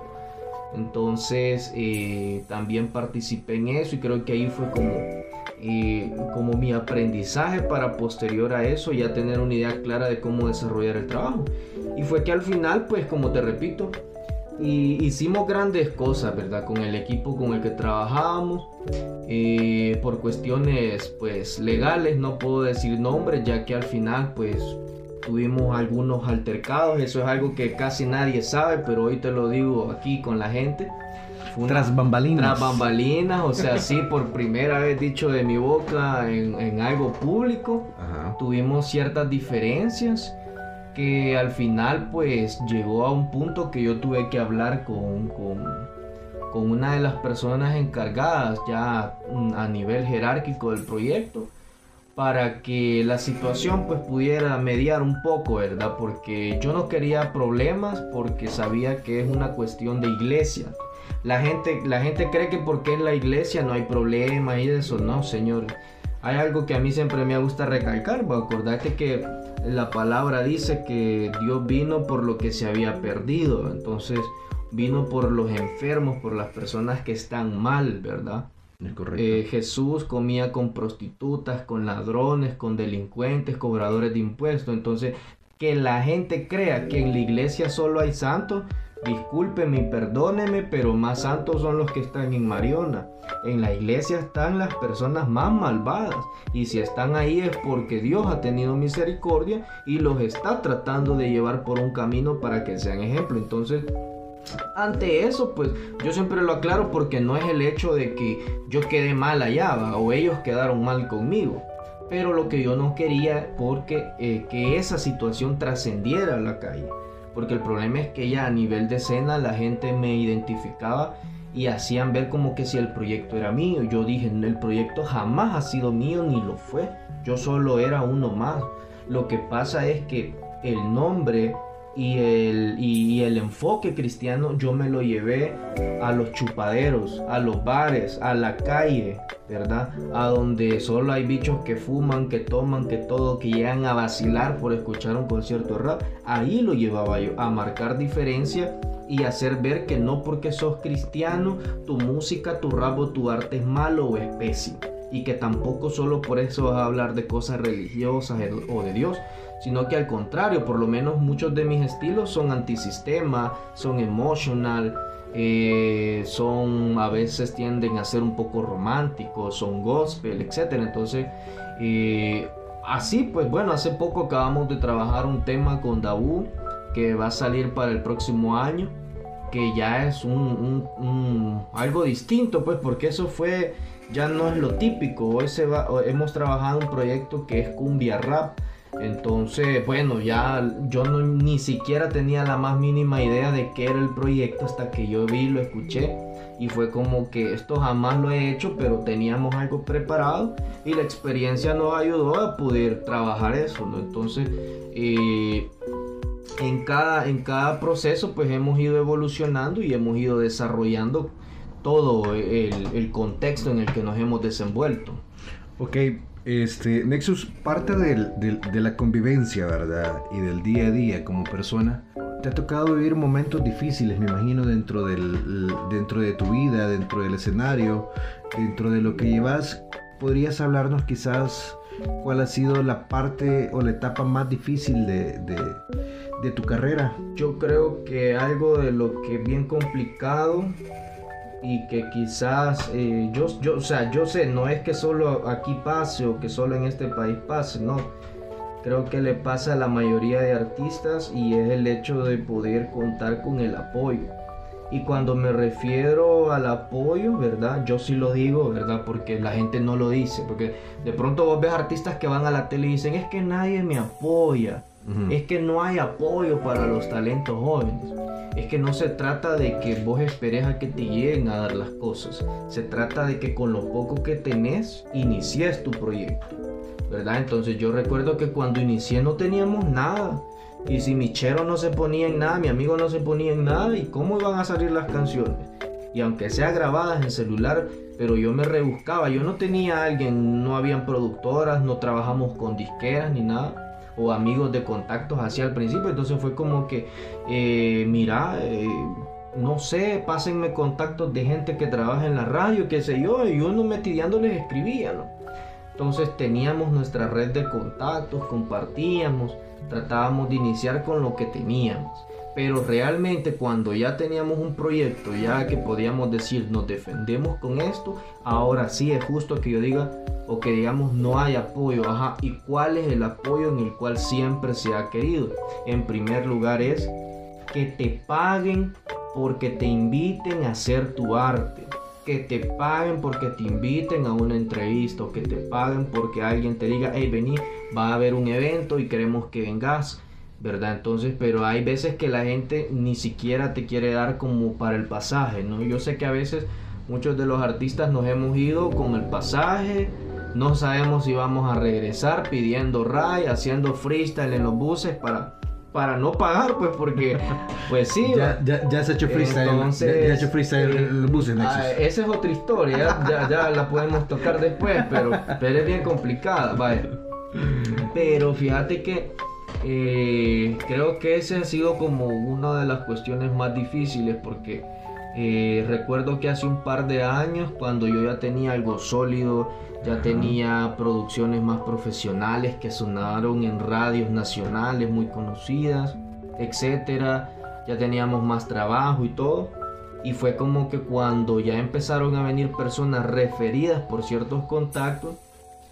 Entonces eh, también participé en eso y creo que ahí fue como, eh, como mi aprendizaje para posterior a eso ya tener una idea clara de cómo desarrollar el trabajo. Y fue que al final, pues como te repito, y hicimos grandes cosas, ¿verdad? Con el equipo con el que trabajábamos. Eh, por cuestiones pues legales, no puedo decir nombres, ya que al final pues tuvimos algunos altercados. Eso es algo que casi nadie sabe, pero hoy te lo digo aquí con la gente. tras bambalinas. Tras bambalinas, o sea, sí, por primera vez dicho de mi boca en, algo público. Tuvimos ciertas diferencias que al final pues llegó a un punto que yo tuve que hablar con, con, una de las personas encargadas ya a nivel jerárquico del proyecto para que la situación pues pudiera mediar un poco, ¿verdad? Porque yo no quería problemas porque sabía que es una cuestión de iglesia. La gente, la gente cree que porque en la iglesia no hay problema y eso, no, señor. Hay algo que a mí siempre me gusta recalcar, acordate que la palabra dice que Dios vino por lo que se había perdido, entonces vino por los enfermos, por las personas que están mal, ¿verdad? Eh, Jesús comía con prostitutas, con ladrones, con delincuentes, cobradores de impuestos. Entonces, que la gente crea que en la iglesia solo hay santos, discúlpeme y perdóneme, pero más santos son los que están en Mariona. En la iglesia están las personas más malvadas y si están ahí es porque Dios ha tenido misericordia y los está tratando de llevar por un camino para que sean ejemplo. Entonces, ante eso, pues yo siempre lo aclaro porque no es el hecho de que yo quede mal allá o ellos quedaron mal conmigo. Pero lo que yo no quería porque eh, que esa situación trascendiera a la calle. Porque el problema es que ya a nivel de escena la gente me identificaba y hacían ver como que si el proyecto era mío. Yo dije, el proyecto jamás ha sido mío ni lo fue. Yo solo era uno más. Lo que pasa es que el nombre y el, y, el enfoque cristiano yo me lo llevé a los chupaderos, a los bares, a la calle, ¿verdad? A donde solo hay bichos que fuman, que toman, que todo, que llegan a vacilar por escuchar un concierto de rap. Ahí lo llevaba yo, a marcar diferencia y hacer ver que no porque sos cristiano, tu música, tu rap o tu arte es malo o es. Y que tampoco solo por eso vas a hablar de cosas religiosas o de Dios, sino que al contrario, por lo menos muchos de mis estilos son antisistema, son emotional, eh, son a veces tienden a ser un poco románticos, son gospel, etc. Entonces, eh, así pues bueno, hace poco acabamos de trabajar un tema con Daú que va a salir para el próximo año. que ya es un, un- un- algo distinto, pues porque eso fue, ya no es lo típico. Hoy se va, hemos trabajado un proyecto que es cumbia rap. Entonces, bueno, ya yo no, ni siquiera tenía la más mínima idea de qué era el proyecto hasta que yo vi, lo escuché y fue como que esto jamás lo he hecho, pero teníamos algo preparado y la experiencia nos ayudó a poder trabajar eso. Entonces, eh, en cada, en cada proceso pues hemos ido evolucionando y hemos ido desarrollando todo el, el contexto en el que nos hemos desenvuelto. Ok, este, Nexus, parte de la convivencia, ¿verdad? Y del día a día como persona. Te ha tocado vivir momentos difíciles, me imagino, dentro, de tu vida, dentro del escenario, dentro de lo que llevas. ¿Podrías hablarnos quizás cuál ha sido la parte o la etapa más difícil de- de tu carrera? Yo creo que algo de lo que es bien complicado y que quizás eh, yo, yo, o sea, yo sé, no es que solo aquí pase o que solo en este país pase, no. Creo que le pasa a la mayoría de artistas y es el hecho de poder contar con el apoyo. Y cuando me refiero al apoyo, ¿verdad? Yo sí lo digo, ¿verdad? Porque la gente no lo dice. Porque de pronto vos ves artistas que van a la tele y dicen, es que nadie me apoya. Es que no hay apoyo para los talentos jóvenes. Es que no se trata de que vos esperes a que te lleguen a dar las cosas. Se trata de que con lo poco que tenés, inicies tu proyecto. ¿Verdad? Entonces yo recuerdo que cuando inicié no teníamos nada. Y si mi chero no se ponía en nada, mi amigo no se ponía en nada, ¿y cómo iban a salir las canciones? Y aunque sea grabadas en celular, pero yo me rebuscaba. Yo no tenía a alguien, no habían productoras, no trabajamos con disqueras ni nada o amigos de contactos así al principio. Entonces fue como que, eh, mira, eh, no sé, pásenme contactos de gente que trabaja en la radio, qué sé yo, y uno metidiando les escribía, ¿no? Entonces teníamos nuestra red de contactos, compartíamos, tratábamos de iniciar con lo que teníamos. Pero realmente cuando ya teníamos un proyecto, ya que podíamos decir nos defendemos con esto, ahora sí es justo que yo diga o que digamos no hay apoyo, ajá, ¿y cuál es el apoyo en el cual siempre se ha querido? En primer lugar es que te paguen porque te inviten a hacer tu arte, que te paguen porque te inviten a una entrevista o que te paguen porque alguien te diga, hey, vení, va a haber un evento y queremos que vengas. ¿Verdad? Entonces, pero hay veces que la gente ni siquiera te quiere dar como para el pasaje, ¿no? Yo sé que a veces muchos de los artistas nos hemos ido con el pasaje, no sabemos si vamos a regresar pidiendo ray, haciendo freestyle en los buses para, para no pagar, pues porque, pues sí. Ya, ya, ya has hecho freestyle. Entonces, ya, ya has hecho freestyle eh, en los buses, Nexus. Ah, esa es otra historia, ya, ya la podemos tocar después, pero, pero es bien complicada, vaya. Pero fíjate que eh, creo que ese ha sido como una de las cuestiones más difíciles porque eh, recuerdo que hace un par de años cuando yo ya tenía algo sólido, ya tenía producciones más profesionales que sonaron en radios nacionales muy conocidas, etcétera, ya teníamos más trabajo y todo. Y fue como que cuando ya empezaron a venir personas referidas por ciertos contactos,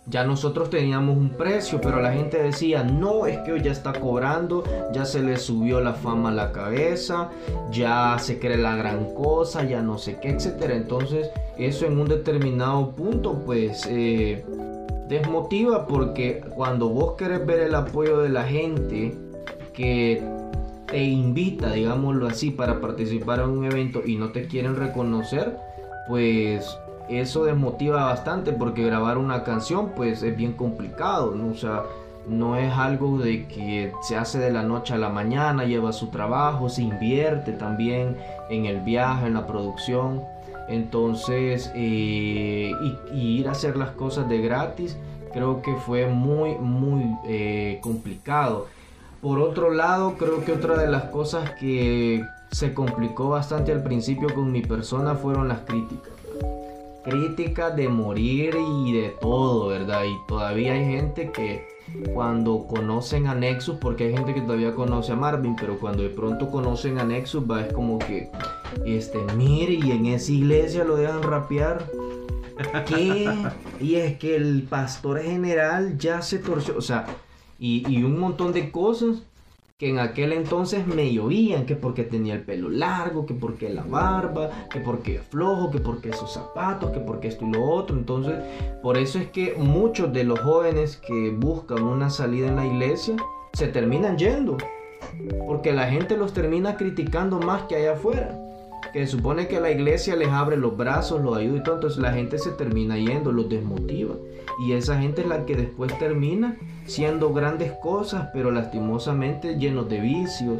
ya nosotros teníamos un precio, pero la gente decía, no, es que hoy ya está cobrando, ya se le subió la fama a la cabeza, ya se cree la gran cosa, ya no sé qué, etcétera. Entonces, eso en un determinado punto, pues, eh, desmotiva porque cuando vos querés ver el apoyo de la gente que te invita, digámoslo así, para participar en un evento y no te quieren reconocer, pues eso desmotiva bastante porque grabar una canción pues es bien complicado, ¿no? Sea, no es algo de que se hace de la noche a la mañana, lleva su trabajo, se invierte también en el viaje, en la producción. Entonces, eh, ir a hacer las cosas de gratis, creo que fue muy, muy eh, complicado. Por otro lado, creo que otra de las cosas que se complicó bastante al principio con mi persona fueron las críticas críticas de morir y de todo, ¿verdad? Y todavía hay gente que cuando conocen a Nexus, porque hay gente que todavía conoce a Marvin, pero cuando de pronto conocen a Nexus, va es como que, este, mire, y en esa iglesia lo dejan rapear. ¿Qué? Y es que el pastor general ya se torció, o sea, y, y un montón de cosas que en aquel entonces me llovían, que porque tenía el pelo largo, que porque la barba, que porque flojo, que porque esos zapatos, que porque esto y lo otro. Entonces, por eso es que muchos de los jóvenes que buscan una salida en la iglesia se terminan yendo, porque la gente los termina criticando más que allá afuera. Que supone que la iglesia les abre los brazos, los ayuda y todo, entonces la gente se termina yendo, los desmotiva. Y esa gente es la que después termina siendo grandes cosas, pero lastimosamente llenos de vicios,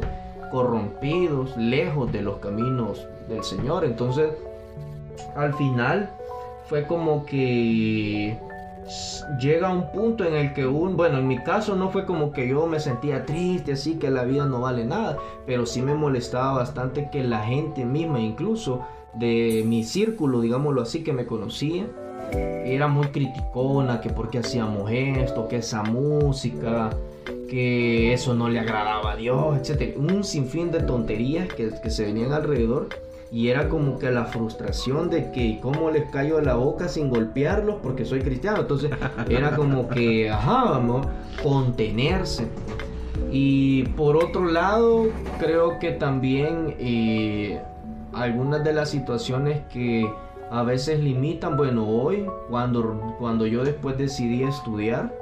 corrompidos, lejos de los caminos del Señor. Entonces, al final fue como que llega un punto en el que un, bueno, en mi caso no fue como que yo me sentía triste, así que la vida no vale nada, pero sí me molestaba bastante que la gente misma, incluso de mi círculo, digámoslo así, que me conocía, era muy criticona, que porque hacíamos esto, que esa música, que eso no le agradaba a Dios, etc. Un sinfín de tonterías que, que se venían alrededor y era como que la frustración de que cómo les cayó la boca sin golpearlos porque soy cristiano. Entonces era como que, ajá, vamos, contenerse. Y por otro lado, creo que también eh, algunas de las situaciones que a veces limitan, bueno, hoy, cuando, cuando yo después decidí estudiar,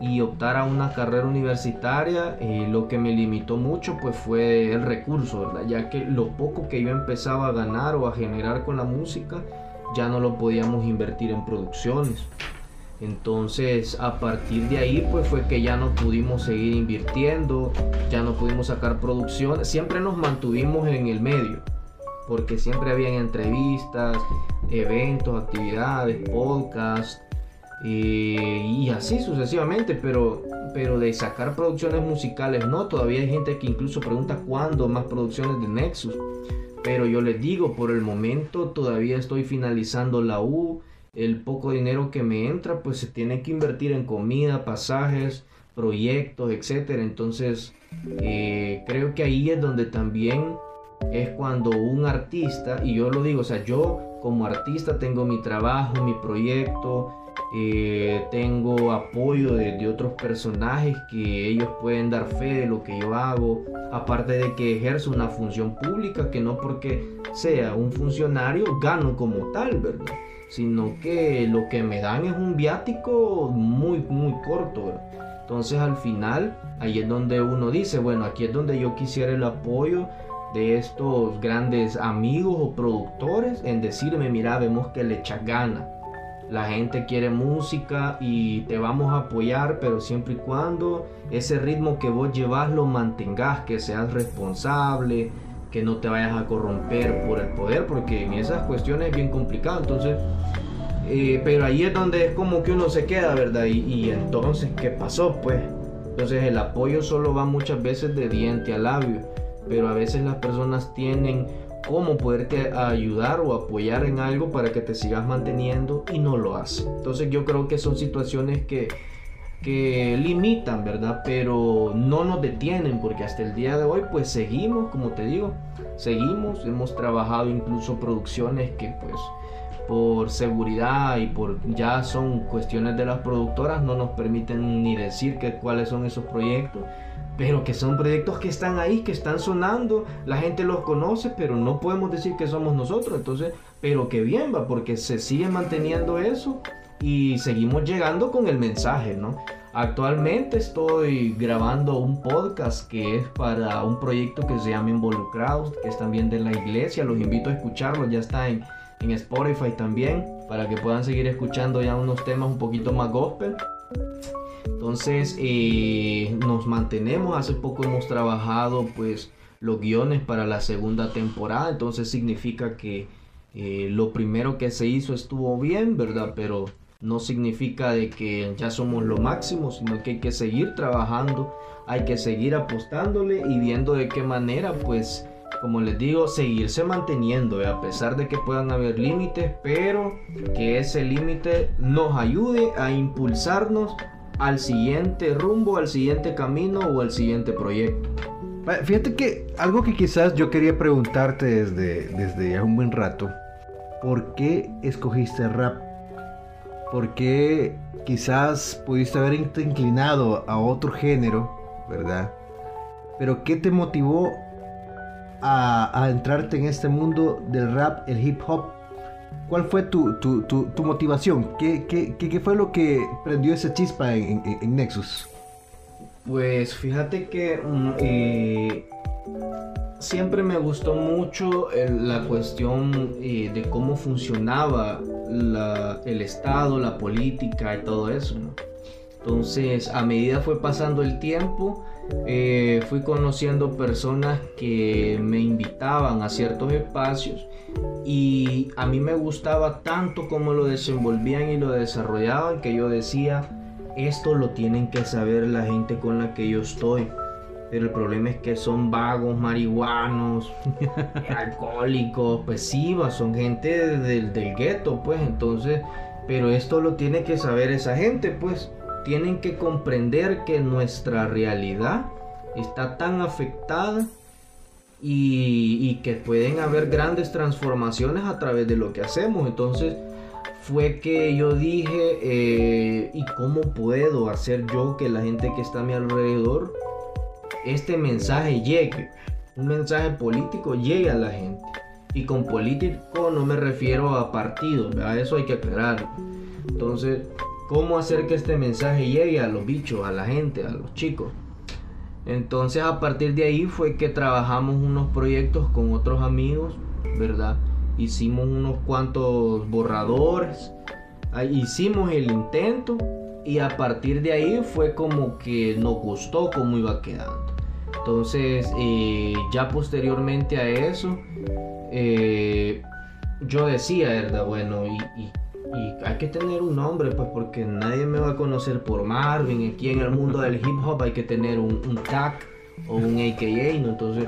y optar a una carrera universitaria, eh, lo que me limitó mucho pues fue el recurso, ¿verdad? Ya que lo poco que yo empezaba a ganar o a generar con la música, ya no lo podíamos invertir en producciones. Entonces a partir de ahí pues fue que ya no pudimos seguir invirtiendo, ya no pudimos sacar producciones, siempre nos mantuvimos en el medio, porque siempre habían entrevistas, eventos, actividades, podcasts, y así sucesivamente, pero, pero de sacar producciones musicales no, todavía hay gente que incluso pregunta cuándo más producciones de Nexus. Pero yo les digo, por el momento todavía estoy finalizando la U, el poco dinero que me entra pues se tiene que invertir en comida, pasajes, proyectos, etcétera. Entonces eh, creo que ahí es donde también es cuando un artista, y yo lo digo, o sea, yo como artista tengo mi trabajo, mi proyecto, eh, tengo apoyo de, otros personajes que ellos pueden dar fe de lo que yo hago, aparte de que ejerzo una función pública, que no porque sea un funcionario gano como tal, ¿verdad? Sino que lo que me dan es un viático muy, muy corto, Entonces al final, ahí es donde uno dice, bueno, aquí es donde yo quisiera el apoyo de estos grandes amigos o productores en decirme, mira, vemos que le echas gana la gente quiere música y te vamos a apoyar, pero siempre y cuando ese ritmo que vos llevas lo mantengas, que seas responsable, que no te vayas a corromper por el poder, porque en esas cuestiones es bien complicado. Entonces, eh, pero ahí es donde es como que uno se queda, ¿verdad? Y, y entonces, ¿qué pasó? Pues, entonces el apoyo solo va muchas veces de diente a labio, pero a veces las personas tienen cómo poderte ayudar o apoyar en algo para que te sigas manteniendo y no lo hace. Entonces yo creo que son situaciones que, que limitan, ¿verdad? Pero no nos detienen porque hasta el día de hoy pues seguimos, como te digo, seguimos, hemos trabajado incluso producciones que pues por seguridad y por ya son cuestiones de las productoras no nos permiten ni decir que cuáles son esos proyectos. Pero que son proyectos que están ahí, que están sonando, la gente los conoce, pero no podemos decir que somos nosotros, entonces, pero que bien va, porque se sigue manteniendo eso y seguimos llegando con el mensaje, ¿no? Actualmente estoy grabando un podcast que es para un proyecto que se llama Involucrados, que es también de la iglesia, los invito a escucharlo, ya está en, en Spotify también, para que puedan seguir escuchando ya unos temas un poquito más gospel. Entonces eh, nos mantenemos, hace poco hemos trabajado pues los guiones para la segunda temporada, entonces significa que eh, lo primero que se hizo estuvo bien, ¿verdad? Pero no significa de que ya somos lo máximo, sino que hay que seguir trabajando, hay que seguir apostándole y viendo de qué manera pues como les digo, seguirse manteniendo, a pesar de que puedan haber límites, pero que ese límite nos ayude a impulsarnos al siguiente rumbo, al siguiente camino o al siguiente proyecto. Fíjate que algo que quizás yo quería preguntarte desde, desde ya un buen rato, ¿por qué escogiste rap? ¿Por qué quizás pudiste haber inclinado a otro género, verdad? pero ¿qué te motivó a, a entrarte en este mundo del rap, el hip hop? ¿Cuál fue tu, tu, tu, motivación? ¿Qué, qué, qué, fue lo que prendió esa chispa en, Nexus? Pues fíjate que mm, eh, siempre me gustó mucho la cuestión eh, de cómo funcionaba el Estado, la política y todo eso. Entonces, a medida fue pasando el tiempo, eh, fui conociendo personas que me invitaban a ciertos espacios y a mí me gustaba tanto cómo lo desenvolvían y lo desarrollaban que yo decía, esto lo tienen que saber la gente con la que yo estoy. Pero el problema es que son vagos, marihuanos, alcohólicos, sí, va, son gente del, del gueto, pues entonces, pero esto lo tiene que saber esa gente, pues tienen que comprender que nuestra realidad está tan afectada y, que pueden haber grandes transformaciones a través de lo que hacemos. Entonces fue que yo dije, eh, ¿y cómo puedo hacer yo que la gente que está a mi alrededor, este mensaje llegue? Un mensaje político llegue a la gente. Y con político no me refiero a partidos, ¿verdad? eso hay que aclararlo. Entonces, ¿cómo hacer que este mensaje llegue a los bichos, a la gente, a los chicos? Entonces a partir de ahí fue que trabajamos unos proyectos con otros amigos, ¿verdad? Hicimos unos cuantos borradores, hicimos el intento y a partir de ahí fue como que nos gustó cómo iba quedando. Entonces eh, ya posteriormente a eso, eh, yo decía, ¿verdad? Bueno, y- y hay que tener un nombre, pues porque nadie me va a conocer por Marvin. Aquí en el mundo del hip hop hay que tener un, un o un AKA, ¿no? Entonces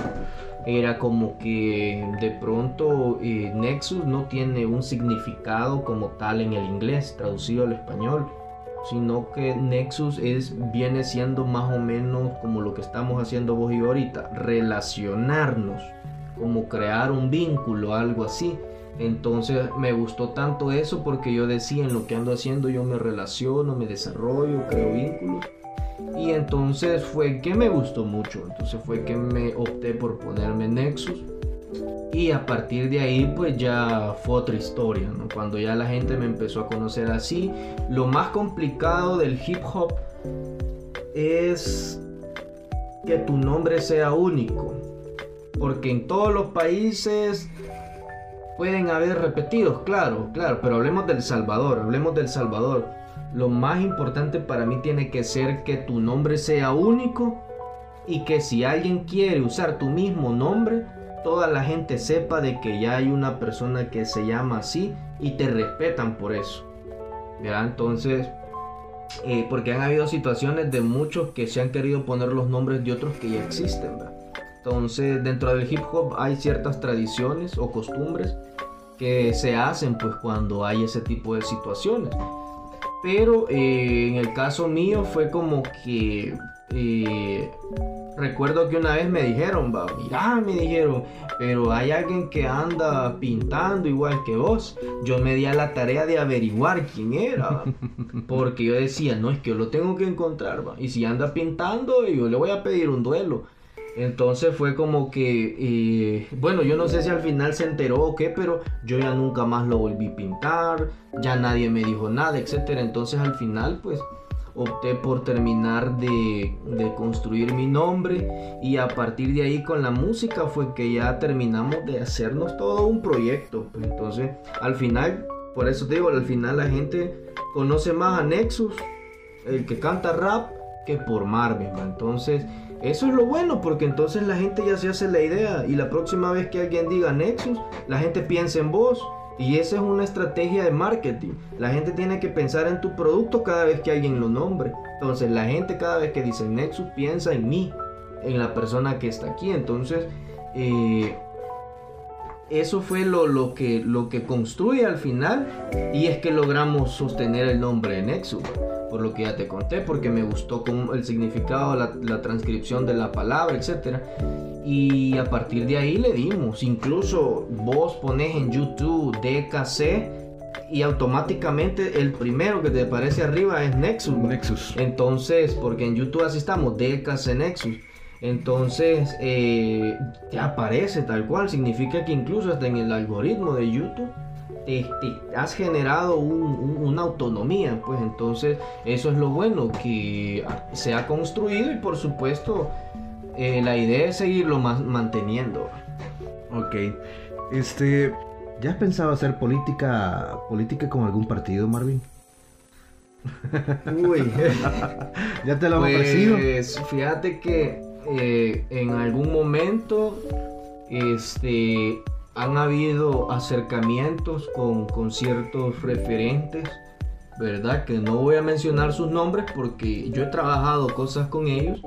era como que de pronto eh, Nexus no tiene un significado como tal en el inglés, traducido al español, sino que Nexus es, viene siendo más o menos como lo que estamos haciendo vos y yo ahorita, relacionarnos, como crear un vínculo, algo así. Entonces me gustó tanto eso porque yo decía en lo que ando haciendo yo me relaciono, me desarrollo, creo vínculos. Y entonces fue que me gustó mucho. Entonces fue que me opté por ponerme Nexus. Y a partir de ahí pues ya fue otra historia, ¿no? Cuando ya la gente me empezó a conocer así. Lo más complicado del hip hop es que tu nombre sea único. Porque en todos los países pueden haber repetidos, claro, claro, pero hablemos del Salvador, hablemos del Salvador. Lo más importante para mí tiene que ser que tu nombre sea único y que si alguien quiere usar tu mismo nombre, toda la gente sepa de que ya hay una persona que se llama así y te respetan por eso. ¿Verdad? Entonces, eh, porque han habido situaciones de muchos que se han querido poner los nombres de otros que ya existen, ¿verdad? Entonces, dentro del hip hop hay ciertas tradiciones o costumbres que se hacen pues cuando hay ese tipo de situaciones. Pero eh, en el caso mío fue como que eh, recuerdo que una vez me dijeron, va, mira, me dijeron, pero hay alguien que anda pintando igual que vos. Yo me di a la tarea de averiguar quién era, porque yo decía, no, es que yo lo tengo que encontrar, va, y si anda pintando, yo le voy a pedir un duelo. Entonces fue como que, eh, bueno, yo no sé si al final se enteró o qué, pero yo ya nunca más lo volví a pintar, ya nadie me dijo nada, etcétera. Entonces al final, pues opté por terminar de, construir mi nombre y a partir de ahí con la música fue que ya terminamos de hacernos todo un proyecto. Entonces al final, por eso te digo, al final la gente conoce más a Nexus, el que canta rap, que por Marvin. ¿va? Entonces eso es lo bueno porque entonces la gente ya se hace la idea y la próxima vez que alguien diga Nexus, la gente piensa en vos. Y esa es una estrategia de marketing. La gente tiene que pensar en tu producto cada vez que alguien lo nombre. Entonces la gente cada vez que dice Nexus piensa en mí, en la persona que está aquí. Entonces eh, eso fue lo, lo, que, lo que construye al final y es que logramos sostener el nombre de Nexus por lo que ya te conté, porque me gustó como el significado, la, la, transcripción de la palabra, etc. Y a partir de ahí le dimos. Incluso vos pones en YouTube DKC y automáticamente el primero que te aparece arriba es Nexus. Nexus. Entonces, porque en YouTube así estamos, DKC Nexus. Entonces, eh, te aparece tal cual. Significa que incluso hasta en el algoritmo de YouTube te, te has generado un- un- una autonomía. Pues entonces, eso es lo bueno, que se ha construido y por supuesto, eh, la idea es seguirlo ma- manteniendo. Ok. Este. ¿Ya has pensado hacer política política con algún partido, Marvin? Uy. ¿Ya te lo han ofrecido? Pues fíjate que eh, en algún momento este, han habido acercamientos con, con ciertos referentes, ¿verdad? Que no voy a mencionar sus nombres porque yo he trabajado cosas con ellos,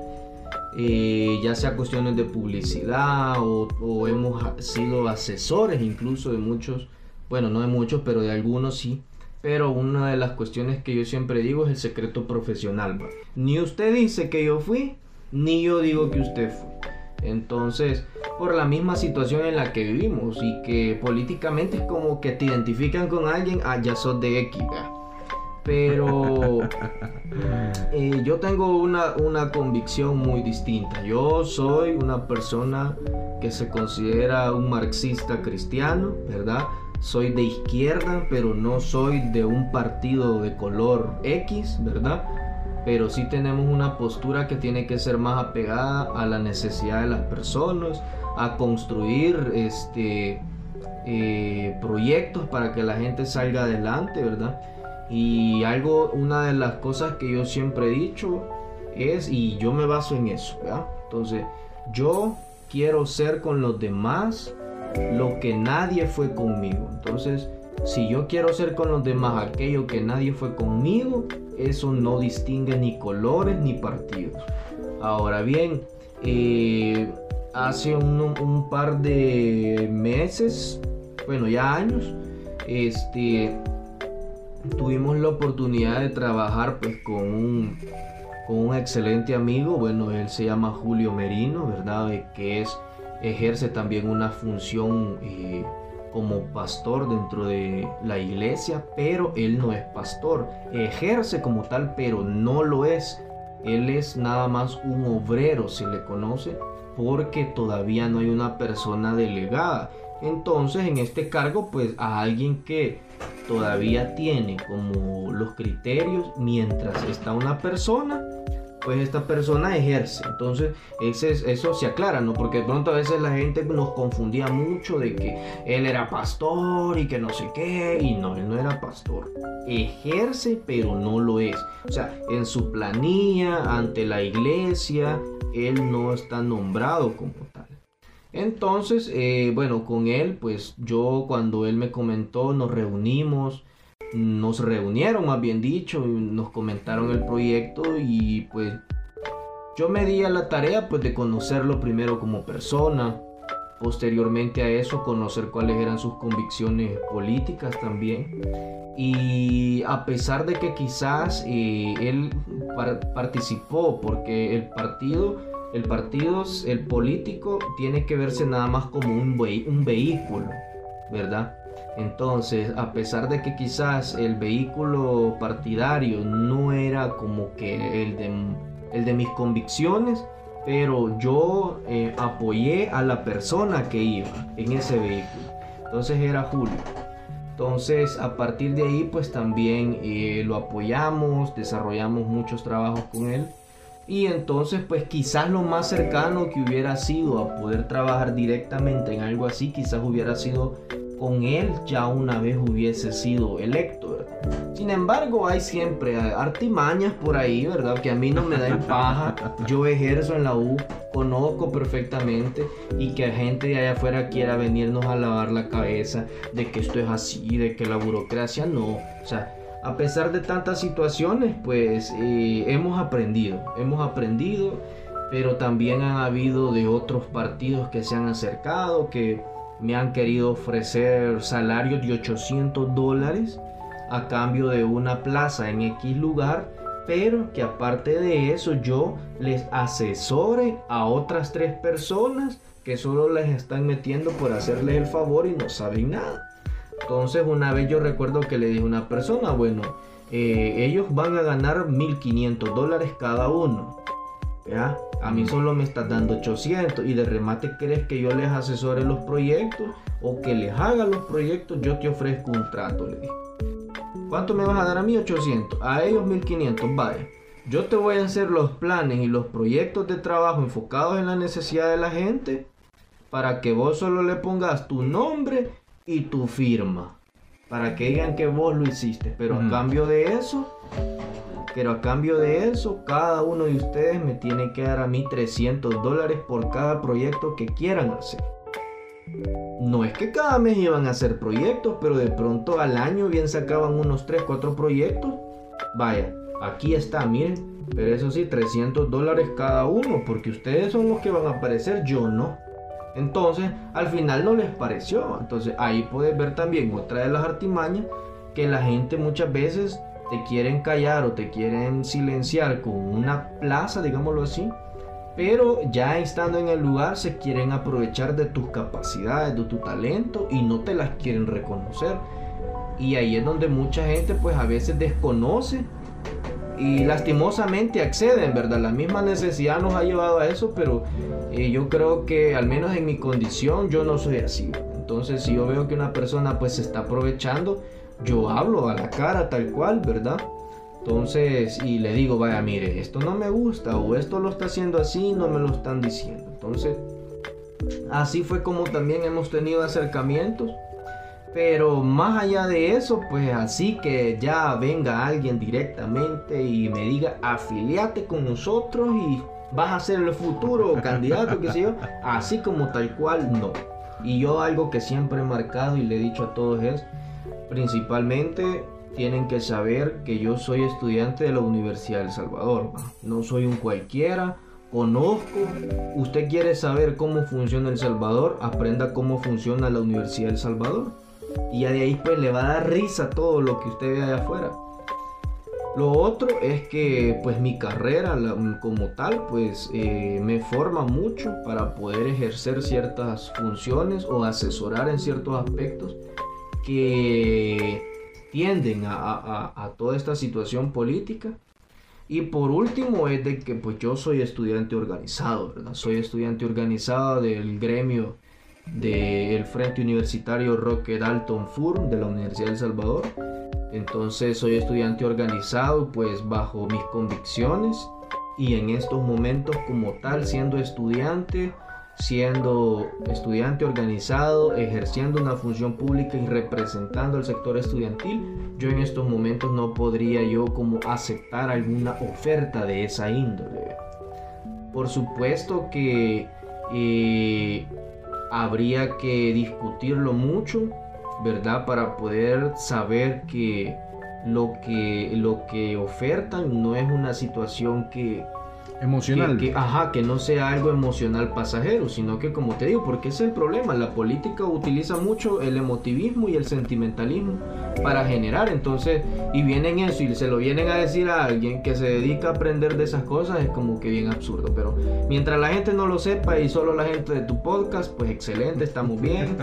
eh, ya sea cuestiones de publicidad o, hemos sido asesores incluso de muchos, bueno, no de muchos, pero de algunos sí. Pero una de las cuestiones que yo siempre digo es el secreto profesional. Ni usted dice que yo fui, ni yo digo que usted fue. Entonces, por la misma situación en la que vivimos y que políticamente es como que te identifican con alguien, ah, ya sos de X, ¿va? Pero eh, yo tengo una, una convicción muy distinta. Yo soy una persona que se considera un marxista cristiano, ¿verdad? Soy de izquierda, pero no soy de un partido de color X, ¿verdad? Pero sí tenemos una postura que tiene que ser más apegada a la necesidad de las personas, a construir este, eh, proyectos para que la gente salga adelante, ¿verdad? Y algo, una de las cosas que yo siempre he dicho es, y yo me baso en eso, ¿verdad? Entonces, yo quiero ser con los demás lo que nadie fue conmigo. Entonces, si yo quiero ser con los demás aquello que nadie fue conmigo, eso no distingue ni colores ni partidos. Ahora bien, eh, hace un, par de meses, bueno, ya años, este, tuvimos la oportunidad de trabajar pues con un, con un excelente amigo, bueno, él se llama Julio Merino, ¿verdad? Que es, ejerce también una función eh, como pastor dentro de la iglesia, pero él no es pastor, ejerce como tal, pero no lo es. Él es nada más un obrero, se le conoce, porque todavía no hay una persona delegada. Entonces, en este cargo, pues a alguien que todavía tiene como los criterios, mientras está una persona, pues esta persona ejerce. Entonces, eso se aclara, ¿no? Porque de pronto a veces la gente nos confundía mucho de que él era pastor y que no sé qué, y no, él no era pastor. Ejerce, pero no lo es. O sea, en su planilla, ante la iglesia, él no está nombrado como tal. Entonces, eh, bueno, con él, pues yo cuando él me comentó, nos reunimos, nos reunieron más bien dicho, nos comentaron el proyecto y pues yo me di a la tarea pues de conocerlo primero como persona, posteriormente a eso conocer cuáles eran sus convicciones políticas también. Y a pesar de que quizás eh, él par- participó porque el partido el partido, el político, tiene que verse nada más como un, un vehículo, ¿verdad? Entonces, a pesar de que quizás el vehículo partidario no era como que el de, el de mis convicciones, pero yo eh, apoyé a la persona que iba en ese vehículo. Entonces era Julio. Entonces, a partir de ahí, pues también eh, lo apoyamos, desarrollamos muchos trabajos con él. Y entonces, pues quizás lo más cercano que hubiera sido a poder trabajar directamente en algo así, quizás hubiera sido con él ya una vez hubiese sido electo, ¿verdad? Sin embargo, hay siempre artimañas por ahí, ¿verdad? Que a mí no me da en paja. Yo ejerzo en la U, conozco perfectamente y que gente de allá afuera quiera venirnos a lavar la cabeza de que esto es así, de que la burocracia no. O sea, a pesar de tantas situaciones, pues eh, hemos aprendido, hemos aprendido, pero también han habido de otros partidos que se han acercado, que me han querido ofrecer salarios de 800 dólares a cambio de una plaza en X lugar, pero que aparte de eso yo les asesore a otras tres personas que solo les están metiendo por hacerles el favor y no saben nada. Entonces una vez yo recuerdo que le dije a una persona, bueno, eh, ellos van a ganar 1.500 dólares cada uno. ¿Ya? A mí solo me estás dando 800 y de remate crees que yo les asesore los proyectos o que les haga los proyectos, yo te ofrezco un trato, le dije. ¿Cuánto me vas a dar a mí? 800. A ellos 1500, vaya. Yo te voy a hacer los planes y los proyectos de trabajo enfocados en la necesidad de la gente para que vos solo le pongas tu nombre y tu firma. Para que digan que vos lo hiciste. Pero a cambio de eso, pero a cambio de eso, cada uno de ustedes me tiene que dar a mí 300 dólares por cada proyecto que quieran hacer. No es que cada mes iban a hacer proyectos, pero de pronto al año bien sacaban unos 3, 4 proyectos. Vaya, aquí está, miren. Pero eso sí, 300 dólares cada uno, porque ustedes son los que van a aparecer, yo no. Entonces, al final no les pareció. Entonces, ahí puedes ver también otra de las artimañas, que la gente muchas veces te quieren callar o te quieren silenciar con una plaza, digámoslo así, pero ya estando en el lugar se quieren aprovechar de tus capacidades, de tu talento y no te las quieren reconocer. Y ahí es donde mucha gente pues a veces desconoce y lastimosamente acceden, ¿verdad? La misma necesidad nos ha llevado a eso, pero eh, yo creo que al menos en mi condición yo no soy así. Entonces si yo veo que una persona pues se está aprovechando, yo hablo a la cara tal cual, ¿verdad? Entonces, y le digo, vaya, mire, esto no me gusta o esto lo está haciendo así, no me lo están diciendo. Entonces, así fue como también hemos tenido acercamientos. Pero más allá de eso, pues así que ya venga alguien directamente y me diga, afiliate con nosotros y vas a ser el futuro candidato, qué sé yo. Así como tal cual, no. Y yo algo que siempre he marcado y le he dicho a todos es, principalmente tienen que saber que yo soy estudiante de la Universidad del Salvador. ¿va? No soy un cualquiera, conozco. Usted quiere saber cómo funciona El Salvador, aprenda cómo funciona la Universidad del Salvador. Y ya de ahí pues le va a dar risa todo lo que usted ve allá afuera. Lo otro es que pues mi carrera como tal pues eh, me forma mucho para poder ejercer ciertas funciones o asesorar en ciertos aspectos que tienden a, a- a- toda esta situación política. Y por último es de que pues yo soy estudiante organizado, ¿verdad? Soy estudiante organizado del gremio del Frente Universitario Roque Dalton Fur de la Universidad del Salvador. Entonces soy estudiante organizado pues bajo mis convicciones y en estos momentos como tal siendo estudiante, siendo estudiante organizado, ejerciendo una función pública y representando al sector estudiantil, yo en estos momentos no podría yo como aceptar alguna oferta de esa índole. Por supuesto que eh, habría que discutirlo mucho, ¿verdad? Para poder saber que lo que, lo que ofertan no es una situación que, Emocional. que- que- ajá, que no sea algo emocional pasajero, sino que como te digo, porque ese es el problema, la política utiliza mucho el emotivismo y el sentimentalismo para generar, entonces, y vienen eso y se lo vienen a decir a alguien que se dedica a aprender de esas cosas, es como que bien absurdo, pero mientras la gente no lo sepa y solo la gente de tu podcast, pues excelente, estamos bien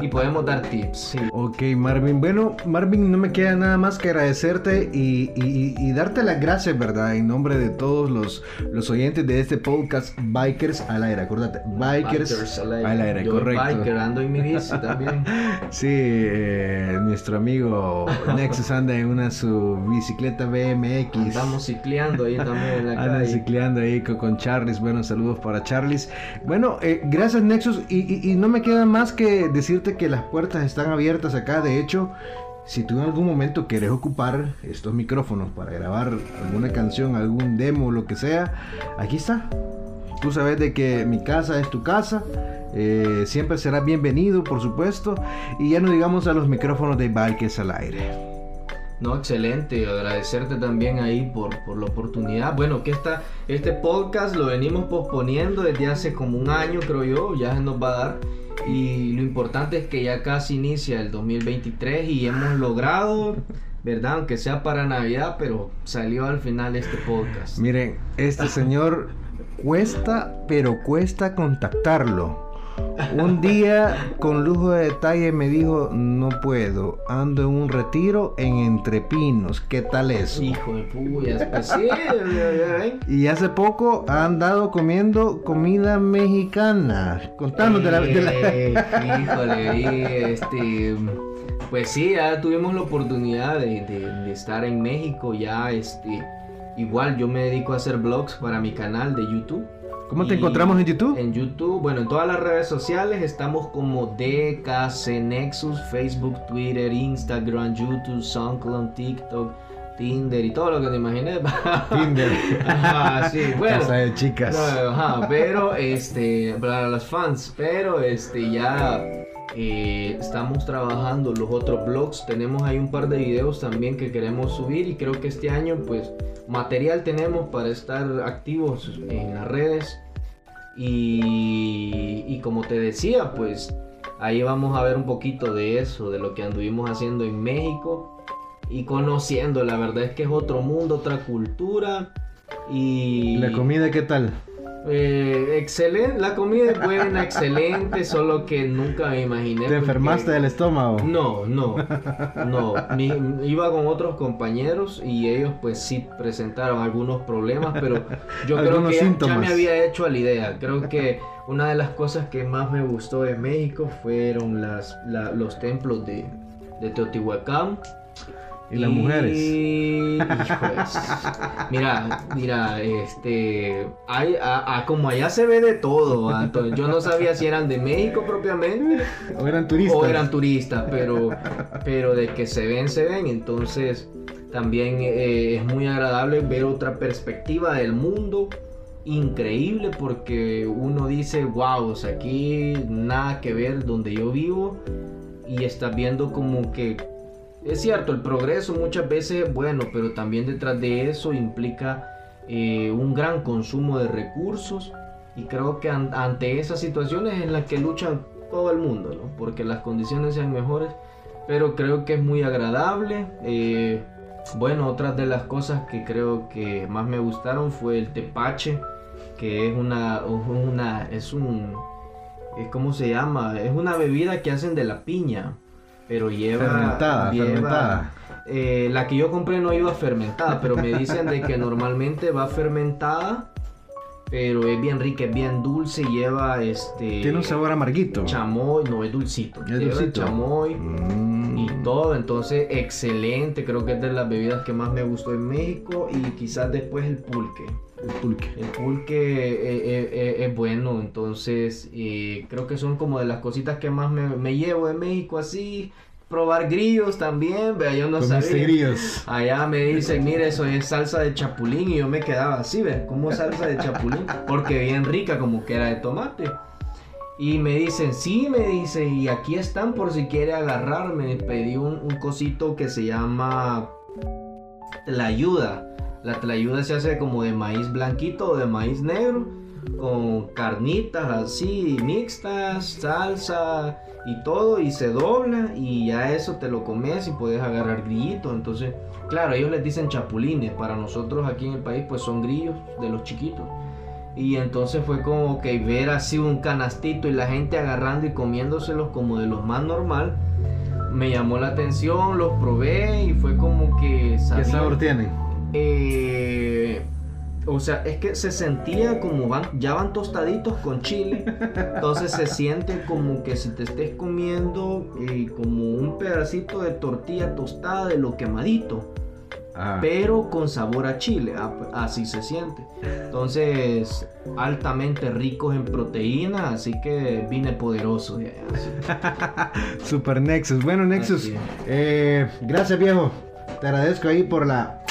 y podemos dar tips. sí. Ok, Marvin. Bueno, Marvin, no me queda nada más que agradecerte y, y- y darte las gracias, ¿verdad? En nombre de todos los, los oyentes de este podcast Bikers al aire. Acuérdate, Bikers, al aire, Yo correcto. biker, ando en mi bici también. Sí, eh, nuestro amigo Nexus anda en una su bicicleta BMX. Andamos cicleando ahí también en la calle. cicleando ahí co- con, Charles. Buenos saludos para Charles. Bueno, eh, gracias Nexus. Y, y- y no me queda más que decirte que las puertas están abiertas acá. De hecho, si tú en algún momento quieres ocupar estos micrófonos para grabar alguna canción, algún demo, lo que sea, aquí está. Tú sabes de que mi casa es tu casa. eh, siempre será bienvenido, por supuesto. Y ya no digamos a los micrófonos de Valques al aire. No, excelente. Agradecerte también ahí por, por la oportunidad. Bueno, que esta, este podcast lo venimos posponiendo desde hace como un año, creo yo. Ya se nos va a dar. Y lo importante es que ya casi inicia el 2023 y hemos logrado, ¿verdad? Aunque sea para Navidad, pero salió al final este podcast. Miren, este señor cuesta, pero cuesta contactarlo. Un día, con lujo de detalle, me dijo, no puedo, ando en un retiro en Entrepinos. ¿Qué tal eso? Hijo de puyas, pues sí. Y hace poco ha andado comiendo comida mexicana. Contanos de la... de la- Híjole, este, pues sí, ya tuvimos la oportunidad de, de- de estar en México, ya, este, igual yo me dedico a hacer vlogs para mi canal de YouTube. ¿Cómo te encontramos en YouTube? En YouTube, bueno, en todas las redes sociales estamos como DKC Nexus, Facebook, Twitter, Instagram, YouTube, SoundCloud, TikTok, Tinder y todo lo que te imagines. Tinder. Ajá, sí, bueno. Casa de chicas. No, ajá, pero este, para los fans, pero este ya eh, estamos trabajando los otros blogs. Tenemos ahí un par de videos también que queremos subir y creo que este año pues material tenemos para estar activos en las redes. Y, y como te decía, pues ahí vamos a ver un poquito de eso, de lo que anduvimos haciendo en México y conociendo. La verdad es que es otro mundo, otra cultura. Y ¿La comida qué tal? eh, excelente, la comida es buena, excelente, solo que nunca me imaginé. ¿Te pues, enfermaste del estómago? No, no, no. Mi- iba con otros compañeros y ellos pues sí presentaron algunos problemas, pero yo creo que ya- ya, me había hecho a la idea. Creo que una de las cosas que más me gustó de México fueron las, la- los templos de, de Teotihuacán. ¿Y las mujeres? Híjoles. Mira, mira, este, hay, a- a- como allá se ve de todo, ¿va? Entonces, yo no sabía si eran de México propiamente ¿O eran turistas? o eran turistas, pero, pero de que se ven, se ven. Entonces también eh, es muy agradable ver otra perspectiva del mundo. Increíble porque uno dice, wow, o sea, aquí nada que ver donde yo vivo. Y estás viendo como que es cierto, el progreso muchas veces es bueno, pero también detrás de eso implica eh, un gran consumo de recursos. Y creo que an- ante esas situaciones en las que luchan todo el mundo, ¿no? Porque las condiciones sean mejores. Pero creo que es muy agradable. eh, bueno, otras de las cosas que creo que más me gustaron fue el tepache, que es una, una es un, es ¿cómo se llama? Es una bebida que hacen de la piña, pero lleva, Fermentada, lleva- fermentada. eh, la que yo compré no iba fermentada, pero me dicen de que normalmente va fermentada, pero es bien rica, es bien dulce, lleva este Tiene un sabor amarguito. chamoy, no es dulcito, Es lleva dulcito. chamoy Mm. y todo, entonces excelente, creo que es de las bebidas que más me gustó en México y quizás después el pulque. El pulque. El pulque eh, eh, eh, es bueno, entonces creo que son como de las cositas que más me, me llevo de México así. Probar grillos también, vea, yo no sabía. grillos. Allá me dicen, mire, eso es salsa de chapulín y yo me quedaba así, ¿ves? ¿Cómo salsa de chapulín? Porque bien rica, como que era de tomate. Y me dicen, sí, me dice, y aquí están por si quiere agarrar. Me pedí un, un cosito que se llama tlayuda. La tlayuda se hace como de maíz blanquito o de maíz negro, con carnitas así mixtas, salsa y todo, y se dobla y ya eso te lo comes y puedes agarrar grillito. Entonces, claro, ellos les dicen chapulines, para nosotros aquí en el país pues son grillos de los chiquitos. Y entonces fue como que ver así un canastito y la gente agarrando y comiéndoselos como de los más normal. Me llamó la atención, los probé y fue como que ¿Qué sabía- sabor tienen? Eh, o sea, es que se sentía como van, ya van tostaditos con chile. Entonces se siente como que si te estés comiendo eh, como un pedacito de tortilla tostada de lo quemadito, Ah. pero con sabor a chile. Así se siente. Entonces, altamente ricos en proteína, así que vine poderoso de allá. así. Super Nexus. Bueno, Nexus, eh, gracias viejo. Te agradezco ahí por la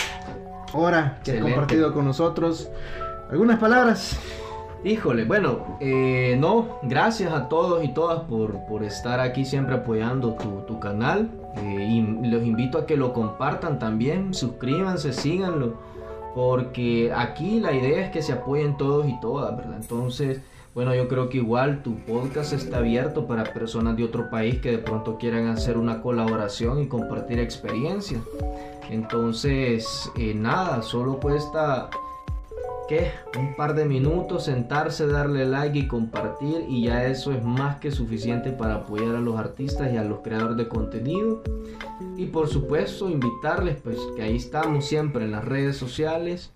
hora que has compartido con nosotros. ¿Algunas palabras? Híjole, bueno, eh, no, gracias a todos y todas por, por estar aquí siempre apoyando tu, tu canal. eh, y los invito a que lo compartan también, suscríbanse, síganlo, porque aquí la idea es que se apoyen todos y todas, ¿verdad? Entonces, bueno, yo creo que igual tu podcast está abierto para personas de otro país que de pronto quieran hacer una colaboración y compartir experiencias. Entonces, eh, nada, solo cuesta ¿qué? Un par de minutos, sentarse, darle like y compartir y ya eso es más que suficiente para apoyar a los artistas y a los creadores de contenido. Y por supuesto invitarles pues que ahí estamos siempre en las redes sociales.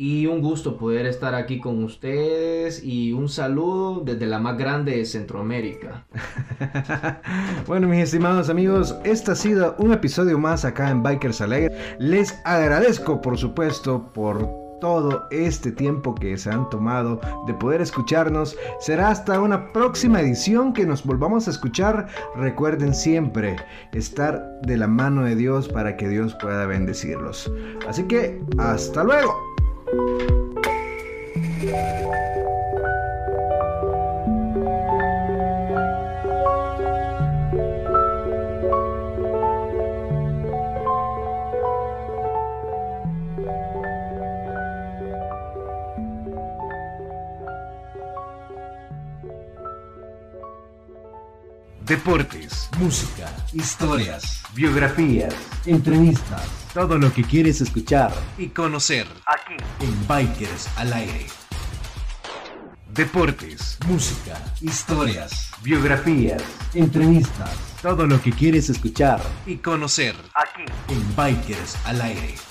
Y un gusto poder estar aquí con ustedes y un saludo desde la más grande de Centroamérica. bueno, mis estimados amigos, este ha sido un episodio más acá en Bikers Alegre. Les agradezco, por supuesto, por todo este tiempo que se han tomado de poder escucharnos. Será hasta una próxima edición que nos volvamos a escuchar. Recuerden siempre estar de la mano de Dios para que Dios pueda bendecirlos. Así que, hasta luego. Deportes, música, historias, biografías, entrevistas, todo lo que quieres escuchar y conocer aquí en Bikers al aire. Deportes, música, historias, biografías, entrevistas, todo lo que quieres escuchar y conocer aquí en Bikers al aire.